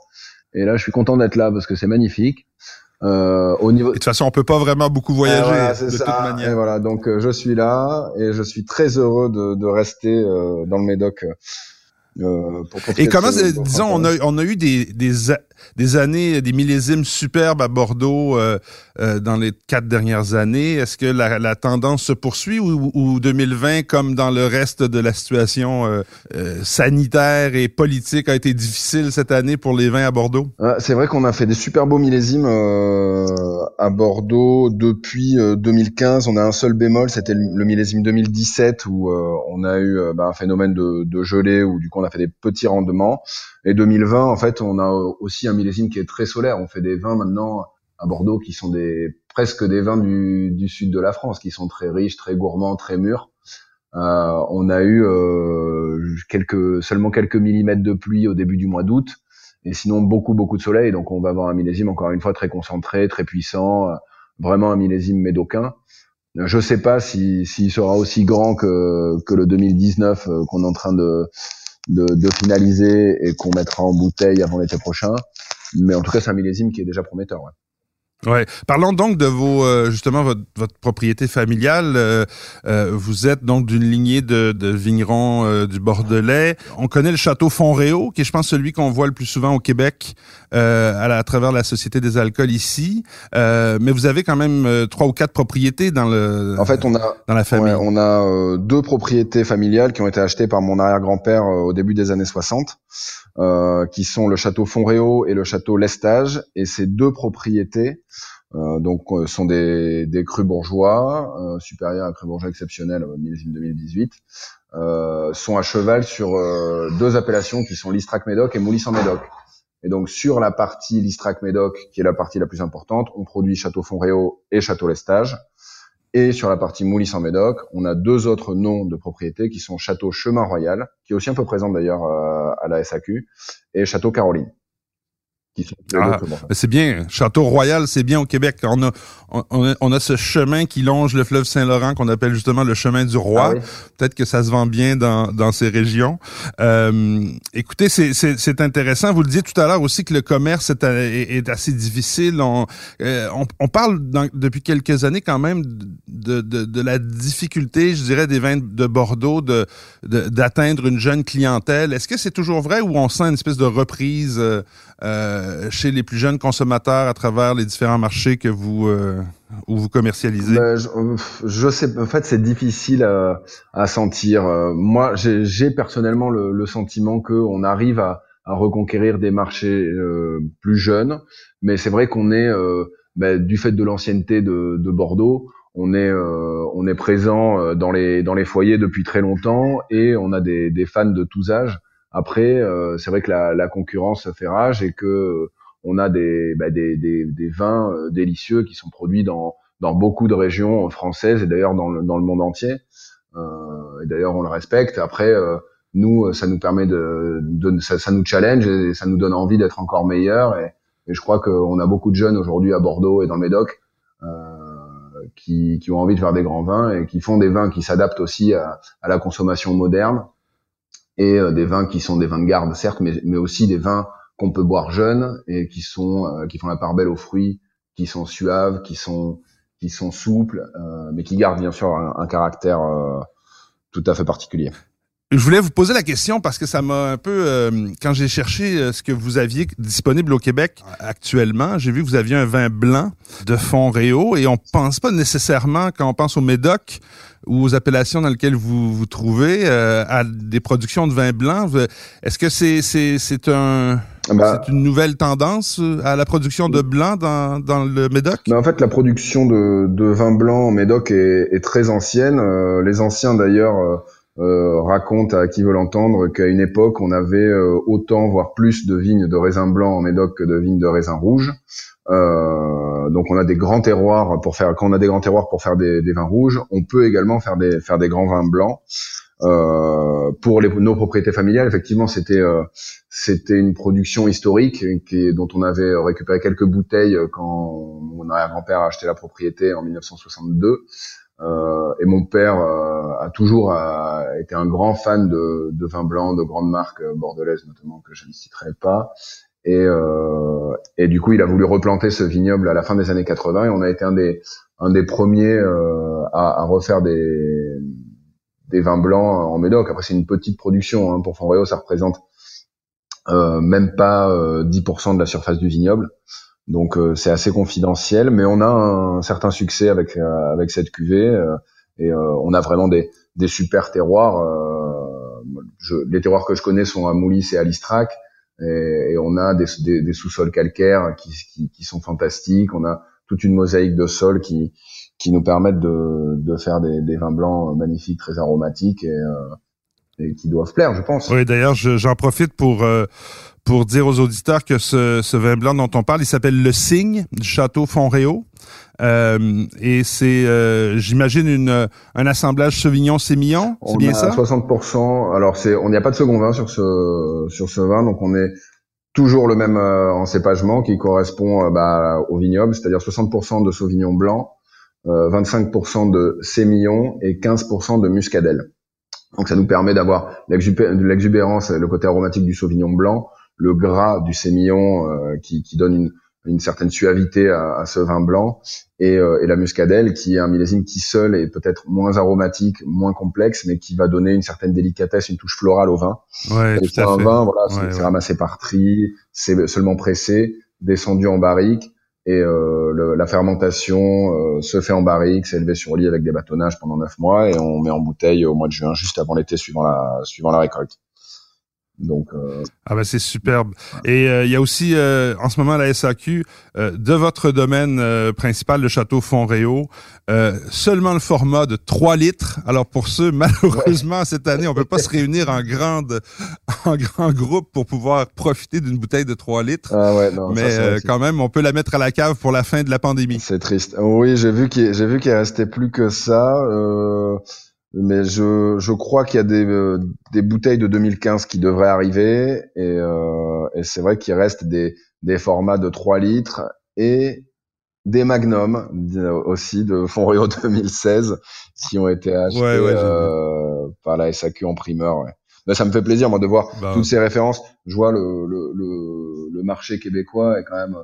S1: et là, je suis content d'être là parce que c'est magnifique.
S2: Au niveau. de toute façon, on peut pas vraiment beaucoup voyager de toute manière.
S1: Et voilà, donc je suis là et je suis très heureux de, de rester dans le Médoc
S2: euh, et comment, disons, on a, on a eu des, des, des années, des millésimes superbes à Bordeaux euh, euh, dans les quatre dernières années. Est-ce que la, la, tendance se poursuit ou, ou, 2020, comme dans le reste de la situation euh, sanitaire et politique, a été difficile cette année pour les vins à Bordeaux?
S1: C'est vrai qu'on a fait des super beaux millésimes à Bordeaux depuis 2015. On a un seul bémol, c'était le, millésime 2017 où on a eu bah, un phénomène de, de gelée où du coup on a fait des petits rendements. Et 2020, en fait, on a aussi un millésime qui est très solaire. On fait des vins maintenant à Bordeaux qui sont des presque des vins du, du sud de la France, qui sont très riches, très gourmands, très mûrs. Euh, on a eu euh, quelques seulement quelques millimètres de pluie au début du mois d'août, et sinon beaucoup beaucoup de soleil. Donc on va avoir un millésime encore une fois très concentré, très puissant, vraiment un millésime médocain. Je sais pas s'il si, sera aussi grand que, que le 2019 euh, qu'on est en train de, de, de finaliser et qu'on mettra en bouteille avant l'été prochain. Mais en tout cas, c'est un millésime qui est déjà prometteur. Ouais.
S2: Ouais. Parlons donc de vos euh, justement votre, votre, propriété familiale. Euh, euh, vous êtes donc d'une lignée de, de vignerons du Bordelais. On connaît le château Fontréau, qui est je pense celui qu'on voit le plus souvent au Québec à, la, à, travers la Société des alcools ici. mais vous avez quand même trois ou quatre propriétés dans le.
S1: En fait, on a dans la famille. on a deux propriétés familiales qui ont été achetées par mon arrière-grand-père au début des années 60. Euh, qui sont le château Fontréau et le château Lestage. Et ces deux propriétés euh, donc euh, sont des, des crus bourgeois euh, supérieurs à crus bourgeois exceptionnels millésime 2018. sont à cheval sur deux appellations qui sont l'Istrac Médoc et Moulis en Médoc. Et donc sur la partie l'Istrac Médoc, qui est la partie la plus importante, on produit Château Fontréau et Château Lestage. Et sur la partie Moulis en Médoc, on a deux autres noms de propriétés qui sont Château Chemin Royal, qui est aussi un peu présent d'ailleurs euh, à la SAQ, et Château Caroline.
S2: Ah, c'est bien. Château Royal, c'est bien au Québec. On a, on, a, ce chemin qui longe le fleuve Saint-Laurent qu'on appelle justement le chemin du roi. Ah Peut-être que ça se vend bien dans, dans ces régions. Euh, écoutez, c'est intéressant. Vous le disiez tout à l'heure aussi que le commerce est, est, assez difficile. On, euh, on, parle depuis quelques années quand même de, de, de, la difficulté, je dirais, des vins de Bordeaux de d'atteindre une jeune clientèle. Est-ce que c'est toujours vrai ou on sent une espèce de reprise euh, euh, chez les plus jeunes consommateurs à travers les différents marchés que vous euh, où vous commercialisez?
S1: Ben, je, sais, en fait, c'est difficile à, à sentir. Euh, moi, j'ai personnellement le, le sentiment que on arrive à, à, reconquérir des marchés euh, plus jeunes, mais c'est vrai qu'on est, ben, du fait de l'ancienneté de, de, Bordeaux, on est, on est présent dans les dans les foyers depuis très longtemps et on a des, des fans de tous âges. Après, euh, c'est vrai que la, la, concurrence fait rage et que euh, on a des, bah, des, des, des, vins euh, délicieux qui sont produits dans, dans beaucoup de régions françaises et d'ailleurs dans le, dans le monde entier. Euh, et d'ailleurs, on le respecte. Après, nous, ça nous permet de, de ça, ça, nous challenge et ça nous donne envie d'être encore meilleurs. Et, et je crois qu'on a beaucoup de jeunes aujourd'hui à Bordeaux et dans le Médoc euh, qui, qui, ont envie de faire des grands vins et qui font des vins qui s'adaptent aussi à, à, la consommation moderne et euh, des vins qui sont des vins de garde certes, mais, mais aussi des vins qu'on peut boire jeunes et qui sont euh, qui font la part belle aux fruits, qui sont suaves, qui sont qui sont souples, euh, mais qui gardent bien sûr un, un caractère tout à fait particulier.
S2: Je voulais vous poser la question parce que ça m'a un peu quand j'ai cherché ce que vous aviez disponible au Québec actuellement, j'ai vu que vous aviez un vin blanc de fond Réau et on pense pas nécessairement quand on pense au Médoc ou aux appellations dans lesquelles vous vous trouvez euh, à des productions de vin blanc. Est-ce que c'est c'est c'est un bah, c'est une nouvelle tendance euh, à la production de blanc dans, dans le Médoc?
S1: Bah En fait, la production de, de vin blanc au Médoc est, est très ancienne. Euh, les anciens, d'ailleurs, euh, racontent à qui veut l'entendre qu'à une époque, on avait autant, voire plus, de vignes de raisin blanc en Médoc que de vignes de raisin rouge. Euh, donc on a des grands terroirs pour faire quand on a des grands terroirs pour faire des, des vins rouges, on peut également faire des faire des grands vins blancs. Euh, pour les, nos propriétés familiales, effectivement, c'était euh, c'était une production historique qui, dont on avait récupéré quelques bouteilles quand mon arrière-grand-père a acheté la propriété en 1962. Et mon père a toujours été un grand fan de, de vin blanc, de grandes marques bordelaises notamment que je ne citerai pas. Et, et du coup, il a voulu replanter ce vignoble à la fin des années 80 et on a été un des un des premiers à, à, refaire des des vins blancs en Médoc. Après, c'est une petite production hein. pour Fonréo, ça représente euh, même pas 10% euh, de la surface du vignoble. Donc euh, c'est assez confidentiel, mais on a un, certain succès avec avec cette cuvée et on a vraiment des, des super terroirs. Je, les terroirs que je connais sont à Moulis et à Listrac, et, et on a des, des, des sous-sols calcaires qui, qui, qui, sont fantastiques. On a toute une mosaïque de sols qui qui nous permettent de, de faire des, des vins blancs magnifiques, très aromatiques et, et qui doivent plaire, je pense.
S2: Oui, d'ailleurs, j'en profite pour euh, pour dire aux auditeurs que ce, ce, vin blanc dont on parle, il s'appelle le Cygne du château Fontréau. Euh, et c'est, euh, j'imagine, une un assemblage Sauvignon-Sémillon, c'est bien ça?
S1: 60%. Alors c'est, on n'y a pas de second vin sur ce sur ce vin, donc on est toujours le même euh, encépagement qui correspond bah, au vignoble, c'est-à-dire 60% de Sauvignon blanc, 25% de Sémillon et 15% de Muscadelle. Donc ça nous permet d'avoir l'exubérance, le côté aromatique du Sauvignon blanc, le gras du sémillon euh, qui, qui, donne une, une, certaine suavité à, à, ce vin blanc, et, euh, et, la muscadelle qui est un millésime qui seul est peut-être moins aromatique, moins complexe, mais qui va donner une certaine délicatesse, une touche florale au vin.
S2: Ouais,
S1: à un vin, voilà, c'est ramassé par tri, c'est seulement pressé, descendu en barrique, et euh, la fermentation euh, se fait en barrique, c'est élevé sur lit avec des bâtonnages pendant neuf mois et on met en bouteille au mois de juin, juste avant l'été, suivant la suivant la récolte. Donc euh,
S2: ah ben c'est superbe. Et euh, il y a aussi euh, en ce moment la SAQ de votre domaine principal, le château Fontréau, seulement le format de 3 litres. Alors pour ceux malheureusement cette année, on peut pas se réunir en grande en grand groupe pour pouvoir profiter d'une bouteille de 3 litres.
S1: Ah ouais, non,
S2: Mais quand même, on peut la mettre à la cave pour la fin de la pandémie.
S1: C'est triste. Oui, j'ai vu qu'il j'ai vu qu'il restait plus que ça mais je, je crois qu'il y a des, euh, des bouteilles de 2015 qui devraient arriver et, euh, et c'est vrai qu'il reste des, des formats de 3 litres et des magnums aussi de Fonrio 2016 qui ont été achetés euh, par la SAQ en primeur. Ouais. Mais ça me fait plaisir moi de voir bah toutes ces références. Je vois le, le, le, le, marché québécois est quand même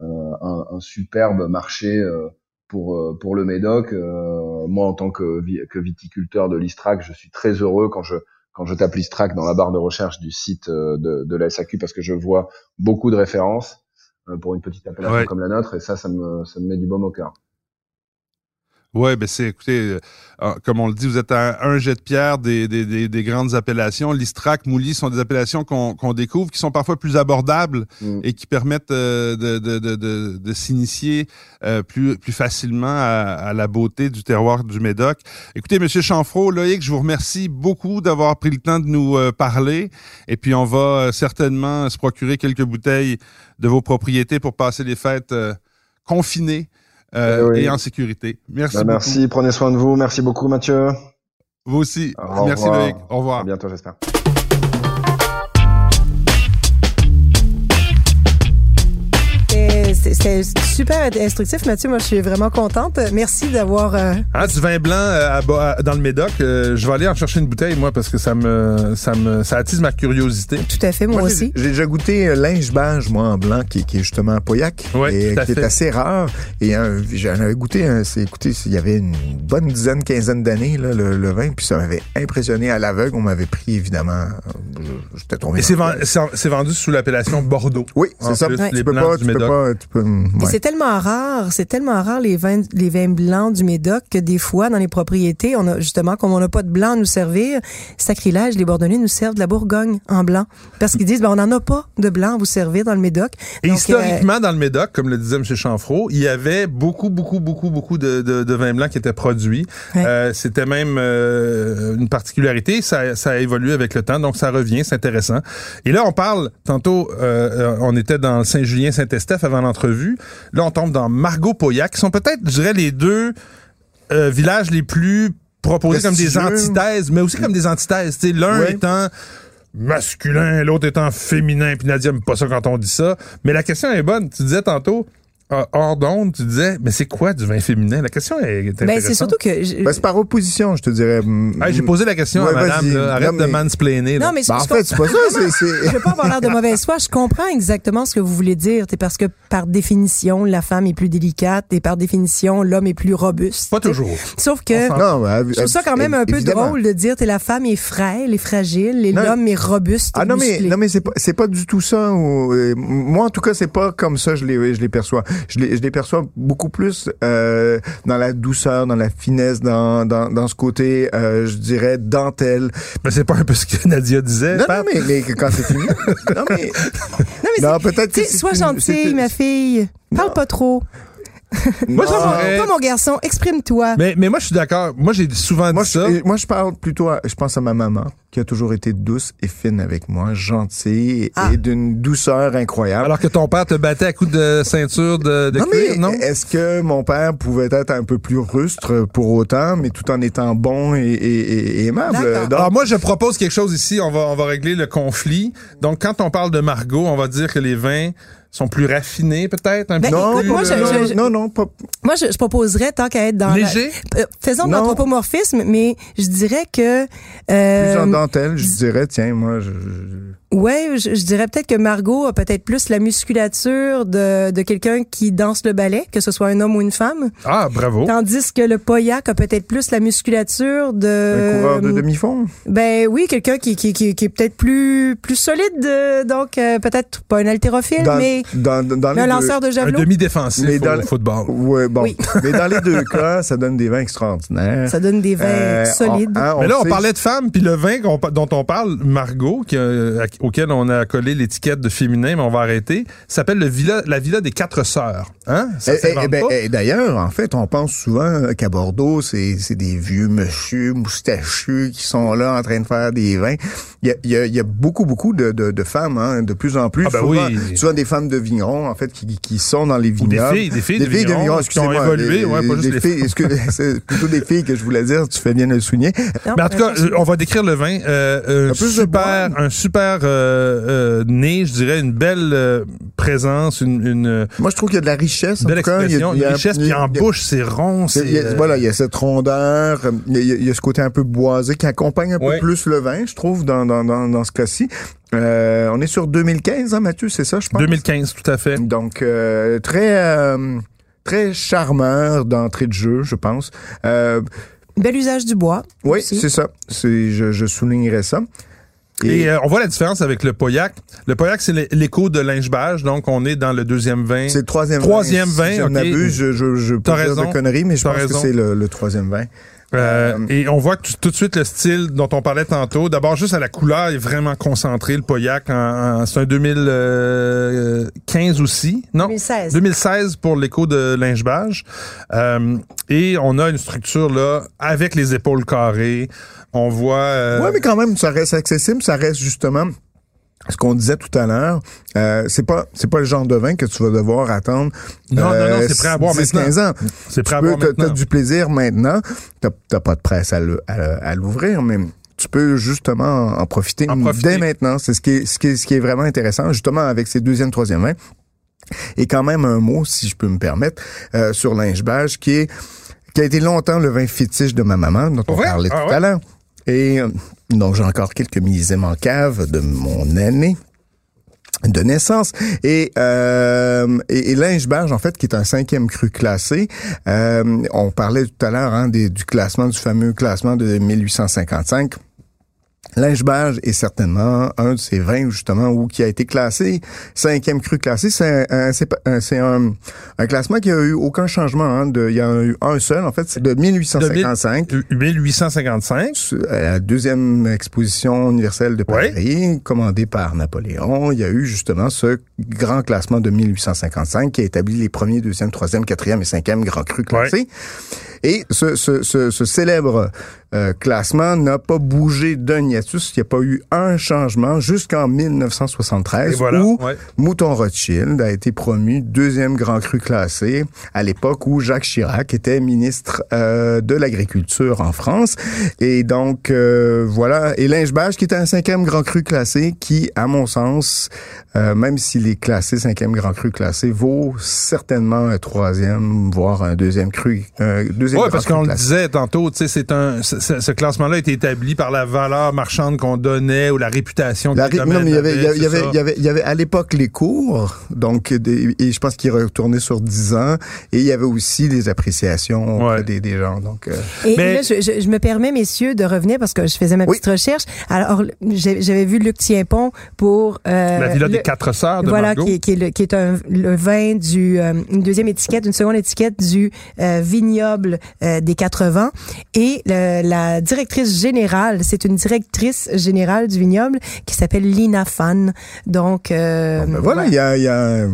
S1: euh, un, un, superbe marché euh, pour euh, pour le Médoc. Euh, moi, en tant que, que viticulteur de l'Istrac, je suis très heureux quand je quand je tape l'Istrac dans la barre de recherche du site euh, de, de la SAQ parce que je vois beaucoup de références pour une petite appellation comme la nôtre et ça, ça me ça me met du baume au cœur.
S2: Ouais, ben c'est, écoutez, euh, comme on le dit, vous êtes à un jet de pierre des, des, des, des grandes appellations. L'Istrac, Mouly sont des appellations qu'on qu'on découvre, qui sont parfois plus abordables mm. et qui permettent euh, de, de, de, de, de s'initier euh, plus, plus facilement à, à, la beauté du terroir du Médoc. Écoutez, Monsieur Chanfro, Loïc, je vous remercie beaucoup d'avoir pris le temps de nous parler. Et puis, on va certainement se procurer quelques bouteilles de vos propriétés pour passer les fêtes confinées. Euh, et en sécurité. Merci. Bah,
S1: merci, prenez soin de vous. Merci beaucoup, Mathieu.
S2: Vous aussi. merci, Loïc. Au revoir.
S1: À bientôt, j'espère.
S4: C'est super instructif, Mathieu. Moi, je suis vraiment contente. Merci d'avoir. Euh...
S2: Ah, du vin blanc euh, dans le Médoc. Euh, je vais aller en chercher une bouteille, moi, parce que ça me, ça me, ça attise ma curiosité.
S4: Tout à fait, moi, aussi.
S3: J'ai déjà goûté linge beige, moi, en blanc, qui, qui est justement Pauillac, et qui est assez rare. Et j'en avais goûté. c'est, écoutez, il y avait une bonne dizaine, quinzaine d'années le, le, vin, puis ça m'avait impressionné à l'aveugle. On m'avait pris, évidemment.
S2: J'étais tombé. Et c'est vendu, vendu sous l'appellation Bordeaux.
S3: Oui, c'est ça. les tu, peux pas, tu peux pas,
S4: c'est tellement rare, c'est tellement rare les vins, les vins blancs du Médoc que des fois dans les propriétés, on a justement comme on n'a pas de blanc à nous servir, sacrilège, les Bordelais nous servent de la Bourgogne en blanc parce qu'ils disent ben on n'en a pas de blanc à vous servir dans le Médoc.
S2: Et historiquement dans le Médoc, comme le disait M. Chanfro, il y avait beaucoup beaucoup beaucoup beaucoup de, de, vins blancs qui étaient produits. Euh, c'était même euh, une particularité, ça, ça a évolué avec le temps, donc ça revient, c'est intéressant. Et là on parle tantôt, euh, on était dans Saint-Julien, Saint-Estèphe avant Là, on tombe dans Margot Pauillac, qui sont peut-être, je dirais, les deux euh, villages les plus proposés comme des antithèses, mais aussi comme des antithèses. L'un étant masculin, l'autre étant féminin, puis Nadia pas ça quand on dit ça. Mais la question est bonne. Tu disais tantôt, hors d'onde, tu disais, mais c'est quoi du vin féminin? La question est intéressante.
S4: Ben, c'est surtout que. je-
S3: Ben, c'est par opposition, je te dirais.
S2: Hey, J'ai posé la question
S3: Ouais,
S2: à madame, là. arrête
S3: Non,
S2: de mansplainer. là.
S4: non, mais
S3: Ben, en
S4: je-
S3: fait, c'est pas ça.
S4: je veux pas avoir l'air de mauvaise foi. Je comprends exactement ce que vous voulez dire. C'est parce que par définition, la femme est plus délicate et par définition, l'homme est plus robuste.
S2: Pas toujours.
S4: Sauf que.
S3: Non, ben,
S4: Je trouve ça quand même un peu
S3: évidemment.
S4: drôle de dire que la femme est frêle et fragile et l'homme est robuste et
S3: Ah non mais non mais c'est pas c'est pas du tout ça. ou, euh, moi en tout cas c'est pas comme ça je les je les perçois. Je les je les perçois beaucoup plus euh, dans la douceur, dans la finesse, dans dans, dans ce côté euh, je dirais dentelle.
S2: Mais c'est pas un peu ce que Nadia disait.
S3: Non, mais, mais quand c'est fini. non mais
S4: Non, mais
S3: non peut-être que
S4: sois gentille, ma fille. Parle pas trop.
S2: Moi,
S4: Toi, mon garçon, exprime-toi.
S2: Mais, mais moi, je suis d'accord. Moi, j'ai souvent
S3: Moi
S2: dit ça.
S3: je, moi, je parle plutôt, à- je pense à ma maman, qui a toujours été douce et fine avec moi, gentille et,
S4: Ah.
S3: et d'une douceur incroyable.
S2: Alors que ton père te battait à coups de ceinture de, de
S3: non,
S2: cuir,
S3: mais
S2: non?
S3: est-ce que mon père pouvait être un peu plus rustre pour autant, mais tout en étant bon et, et- et- et aimable? Donc,
S2: Alors moi, je propose quelque chose ici. On va, on va régler le conflit. Donc, quand on parle de Margot, on va dire que les vins sont plus raffinés, peut-être. Un
S4: Ben,
S2: peu
S3: non,
S2: plus,
S4: moi,
S3: non,
S4: je-
S3: non,
S4: je-
S3: non, non, pas.
S4: Moi, je, je proposerais, tant qu'à être dans... la-
S2: léger?
S4: Euh, faisons de l'anthropomorphisme, mais je dirais que...
S3: Plus
S4: Euh,
S3: en dentelle, je dirais, tiens, moi, je...
S4: ouais, je, je dirais peut-être que Margot a peut-être plus la musculature de, de quelqu'un qui danse le ballet, que ce soit un homme ou une femme.
S2: Ah, bravo.
S4: Tandis que le Pauillac a peut-être plus la musculature de...
S3: un coureur de demi-fond?
S4: Ben oui, quelqu'un qui, qui, qui, qui est peut-être plus plus solide, euh, donc euh, peut-être pas un haltérophile,
S3: Dans,
S4: mais
S3: dans, dans les
S4: un
S3: deux-
S4: lanceur de
S2: Un
S4: javelot.
S2: demi-défensif
S3: Mais
S2: au
S3: dans le-
S2: football.
S3: Ouais, bon.
S4: Oui.
S3: Mais dans les deux cas, ça donne des vins extraordinaires.
S4: Ça donne des vins
S3: Euh,
S4: solides.
S3: on- hein,
S2: Mais là, on
S3: sait-
S2: parlait de femmes, puis le vin qu'on pa- dont on parle, Margot, qui, euh, à- auquel on a collé l'étiquette de féminin, mais on va arrêter, s'appelle le villa, la villa des quatre sœurs. Hein? Ça
S3: Eh, eh,
S2: s'invente
S3: eh ben, eh, D'ailleurs, en fait, on pense souvent qu'à Bordeaux, c'est c'est des vieux monsieur moustachus qui sont là en train de faire des vins. Il y a, il y a, il y a beaucoup, beaucoup de, de, de femmes, hein, de plus en plus.
S2: Ah ben
S3: souvent,
S2: oui.
S3: souvent des femmes de vignerons, en fait, qui, qui sont dans les
S2: Ou des
S3: vignobles.
S2: filles, des filles de vignerons qui ont
S3: excusez-moi,
S2: évolué,
S3: des-
S2: ouais, pas juste
S3: des
S2: les
S3: filles, c'est plutôt des filles que je voulais dire, tu fais bien de le souligner.
S4: Non,
S2: Mais en tout cas,
S4: euh,
S2: euh, on va décrire le vin. Euh, un,
S3: Un de
S2: super, un super euh, euh, nez, je dirais, une belle euh, présence, une, une
S3: Moi, je trouve qu'il y a de la richesse. en
S2: belle
S3: tout cas. Il y a-
S2: expression,
S3: il y a-
S2: une richesse.
S3: il y
S2: Puis en bouche, c'est rond.
S3: Il y a- a-
S2: euh,
S3: Voilà, il y a cette rondeur, euh, il y a, il y a ce côté un peu boisé qui accompagne un
S2: Ouais.
S3: peu plus le vin, je trouve, dans, dans, dans, dans ce cas-ci. Euh, on est sur 2015, hein, Mathieu, c'est ça, je pense?
S2: 2015, tout à fait.
S3: Donc, euh, très, euh, très charmeur d'entrée de jeu, je pense. Euh,
S4: bel usage du bois.
S3: oui, c'est ça. C'est, je, je soulignerais ça.
S2: Et euh, on voit la différence avec le Pauillac. Le Pauillac, c'est l'é- l'écho de Lingebage, donc on est dans le deuxième vin.
S3: c'est le troisième,
S2: Troisième
S3: vin.
S2: vin,
S3: Si je
S2: ok.
S3: n'abuse, je, je, je peux
S2: T'as
S3: dire
S2: raison.
S3: de conneries, mais je pense
S2: raison.
S3: que c'est le, le troisième vin.
S2: Euh,
S3: Euh,
S2: et on voit tout de suite le style dont on parlait tantôt. D'abord, juste à la couleur, il est vraiment concentré. Le Pauillac, c'est un 2015 aussi, non
S4: 2016.
S2: 2016 pour l'écho de Lingebage. Euh, et on a une structure là avec les épaules carrées. On voit. euh,
S3: Ouais, mais quand même, ça reste accessible, ça reste justement ce qu'on disait tout à l'heure. Euh, c'est pas c'est pas le genre de vin que tu vas devoir attendre.
S2: Non, non, non, c'est prêt à boire
S3: 10,
S2: maintenant.
S3: 15 ans.
S2: c'est prêt à
S3: Tu peux-
S2: boire
S3: t'as-
S2: maintenant.
S3: T'as du plaisir maintenant. T'as t'as pas de presse à le- à l'ouvrir, mais tu peux justement en profiter,
S2: En profiter.
S3: dès maintenant. C'est ce qui est, ce qui est, ce qui est vraiment intéressant, justement avec ces deuxième, troisième vins. Et quand même un mot, si je peux me permettre, euh, sur Lingebage, qui est qui a été longtemps le vin fétiche de ma maman, dont on
S2: Ouais?
S3: parlait
S2: Ah
S3: tout
S2: ouais?
S3: à l'heure. Et euh, donc j'ai encore quelques millésimes en cave de mon année de naissance. Et euh, et, en fait qui est un cinquième cru classé euh, on parlait tout à l'heure hein, des- du classement du fameux classement de 1855 Lingeberge est certainement un de ces vins justement où qui a été classé cinquième cru classé. C'est un, un- un, classement qui a eu aucun changement. Hein, de, il y en a eu un seul en fait, c'est de 1855.
S2: 1855.
S3: à la deuxième exposition universelle de Paris, commandée par Napoléon, il y a eu justement ce grand classement de 1855 qui a établi les premiers, deuxième, troisième, quatrième et cinquième grands crus classés. Et ce, ce, ce, ce célèbre euh, classement n'a pas bougé d'un hiatus. Il n'y a pas eu un changement jusqu'en 1973 où Mouton Rothschild a été promu deuxième grand cru classé à l'époque où Jacques Chirac était ministre euh, de l'Agriculture en France. Et donc, euh, voilà. Et Lingebage qui était un cinquième grand cru classé qui, à mon sens, même s'il est classé cinquième grand cru classé, vaut certainement un troisième, voire un deuxième cru. Un deuxième
S2: ouais, parce qu'on le disait tantôt, tu sais, c'est un ce, classement-là a été établi par la valeur marchande qu'on donnait ou la réputation
S3: la, Non, mais il y avait, il y avait, il y avait, il y avait à l'époque les cours, donc, des, et je pense qu'il retournait sur 10 ans, et il y avait aussi des appréciations des, des, gens. Donc, euh.
S4: Et mais... là, je, je, me permets, messieurs, de revenir parce que je faisais ma petite recherche. Alors, j'avais vu Luc Tiempon pour...
S2: Euh, la Villa des Quatre Sœurs de
S4: Voilà, qui, qui, est, le, qui est un, le vin du... Euh, une deuxième étiquette, une seconde étiquette du euh, vignoble des 80. Et le, la directrice générale, c'est une directrice générale du vignoble qui s'appelle Lina Fan. Donc, euh,
S3: ben voilà, il y a,
S4: il y a,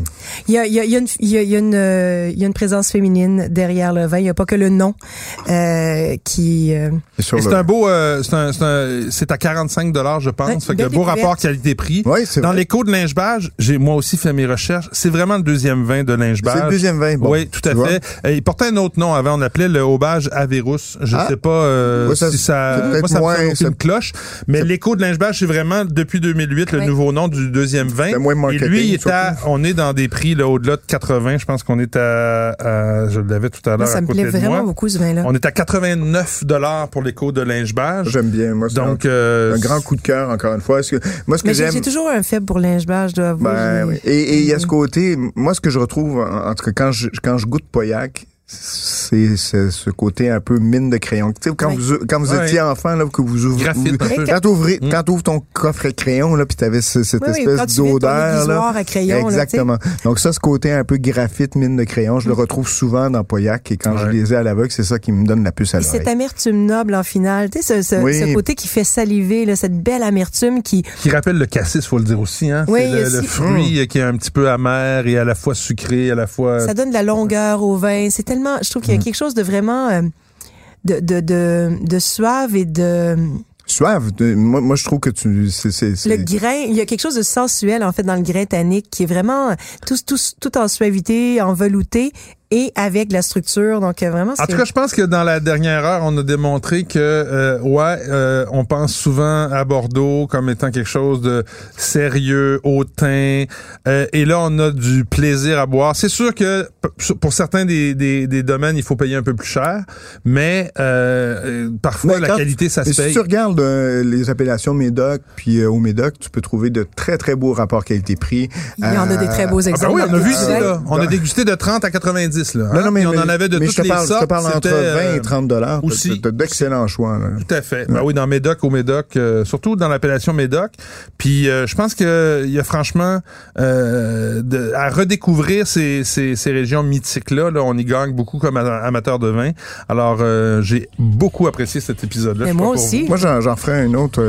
S4: il y a, il y a, une, il y a une, il y a une présence féminine derrière le vin. Il n'y a pas que le nom euh, qui. Euh,
S2: c'est un beau, euh, c'est un, c'est à 45 dollars, je pense. fait que beau rapport qualité-prix.
S3: Oui,
S2: c'est Dans l'écho de Lingebage, j'ai moi aussi fait mes recherches. C'est vraiment le deuxième vin de Lingebage.
S3: C'est le deuxième vin. Bon,
S2: oui, tout à fait. il portait un autre nom avant. On appelait le Aubage Averus. Je ah. sais pas euh, si ça, moi, ça moins, me fait aucune cloche. Mais l'écho de Lingebage, c'est vraiment depuis 2008 le nouveau nom du deuxième vin. Et lui, il est à, on est dans des prix là au-delà de 80. Je pense qu'on est à, je l'avais tout à l'heure.
S4: Ça me plaît vraiment beaucoup ce vin-là.
S2: On est à 89 dollars pour l'écho de Lingebage.
S3: J'aime bien. Moi, donc un, euh, un, grand coup de cœur encore une fois. Que, moi, ce que j'aime.
S4: J'ai toujours un faible pour Lingebage, je dois avouer.
S3: Ben, oui. Et il y a ce côté. Moi, ce que je retrouve, en, tout cas, quand je quand je goûte Pauillac, c'est ce côté un peu mine de crayon. Tu sais, quand vous quand vous étiez enfant là que vous ouvrez quand ouvrez mm. quand ouvres ton coffre à crayon là puis tu avais cette espèce d'odeur là.
S4: À crayon,
S3: Exactement. Donc ça ce côté un peu graphite mine de crayon, je le mm. retrouve souvent dans Pauillac et quand je les ai à l'aveugle, c'est ça qui me donne la puce à l'oreille.
S4: Cette amertume noble en finale, tu sais ce, ce, côté qui fait saliver là, cette belle amertume qui
S2: qui rappelle le cassis, faut le dire aussi hein.
S4: Oui,
S2: le, fruit qui est un petit peu amer et à la fois sucré, à la fois
S4: Ça donne de la longueur au vin, c'est je trouve qu'il y a mm. quelque chose de vraiment euh, de, de, de, de suave et de
S3: suave. Moi, moi, je trouve que tu,
S4: Le grain, il y a quelque chose de sensuel, en fait, dans le grain tannique qui est vraiment tout, tout, tout en suavité, en velouté et avec la structure. Donc euh, vraiment.
S2: En tout cas, je pense que dans la dernière heure, on a démontré que euh, ouais, euh, on pense souvent à Bordeaux comme étant quelque chose de sérieux, hautain, euh, et là on a du plaisir à boire. C'est sûr que pour certains des, des, des, domaines, il faut payer un peu plus cher, mais parfois la qualité ça se paye.
S3: Si tu regardes les appellations Médoc puis au Médoc, tu peux trouver de très très beaux rapports qualité-prix.
S4: Il y en a des très beaux exemples.
S2: Ah ben oui, on a vu ça. Là. On a dégusté de 30 à 90 non,
S3: non, hein? mais, on en avait de toutes les sortes. Je te parle entre 20 et 30 euh, dollars.
S2: Aussi.
S3: D'excellents choix. Là.
S2: Tout à fait. Ben oui, dans Médoc, au Médoc, euh, surtout dans l'appellation Médoc. Puis euh, je pense qu'il y a franchement de, à redécouvrir ces, ces, ces régions mythiques-là. Là, on y gagne beaucoup comme amateurs de vin. Alors, j'ai beaucoup apprécié cet épisode-là.
S4: moi aussi.
S3: Moi, j'en ferai un autre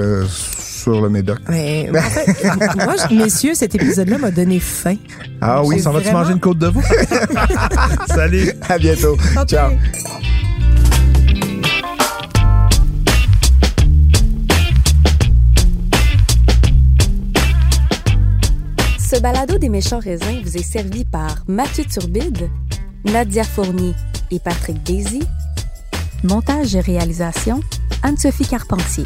S3: sur le Médoc.
S4: Mais, en fait, moi, messieurs, cet épisode-là m'a donné faim.
S2: Ah oui, ça va-tu manger une côte de veau? Salut.
S3: À bientôt. Ciao.
S5: Ce balado des méchants raisins vous est servi par Mathieu Turbide, Nadia Fournier et Patrick Daisy. Montage et réalisation, Anne-Sophie Carpentier.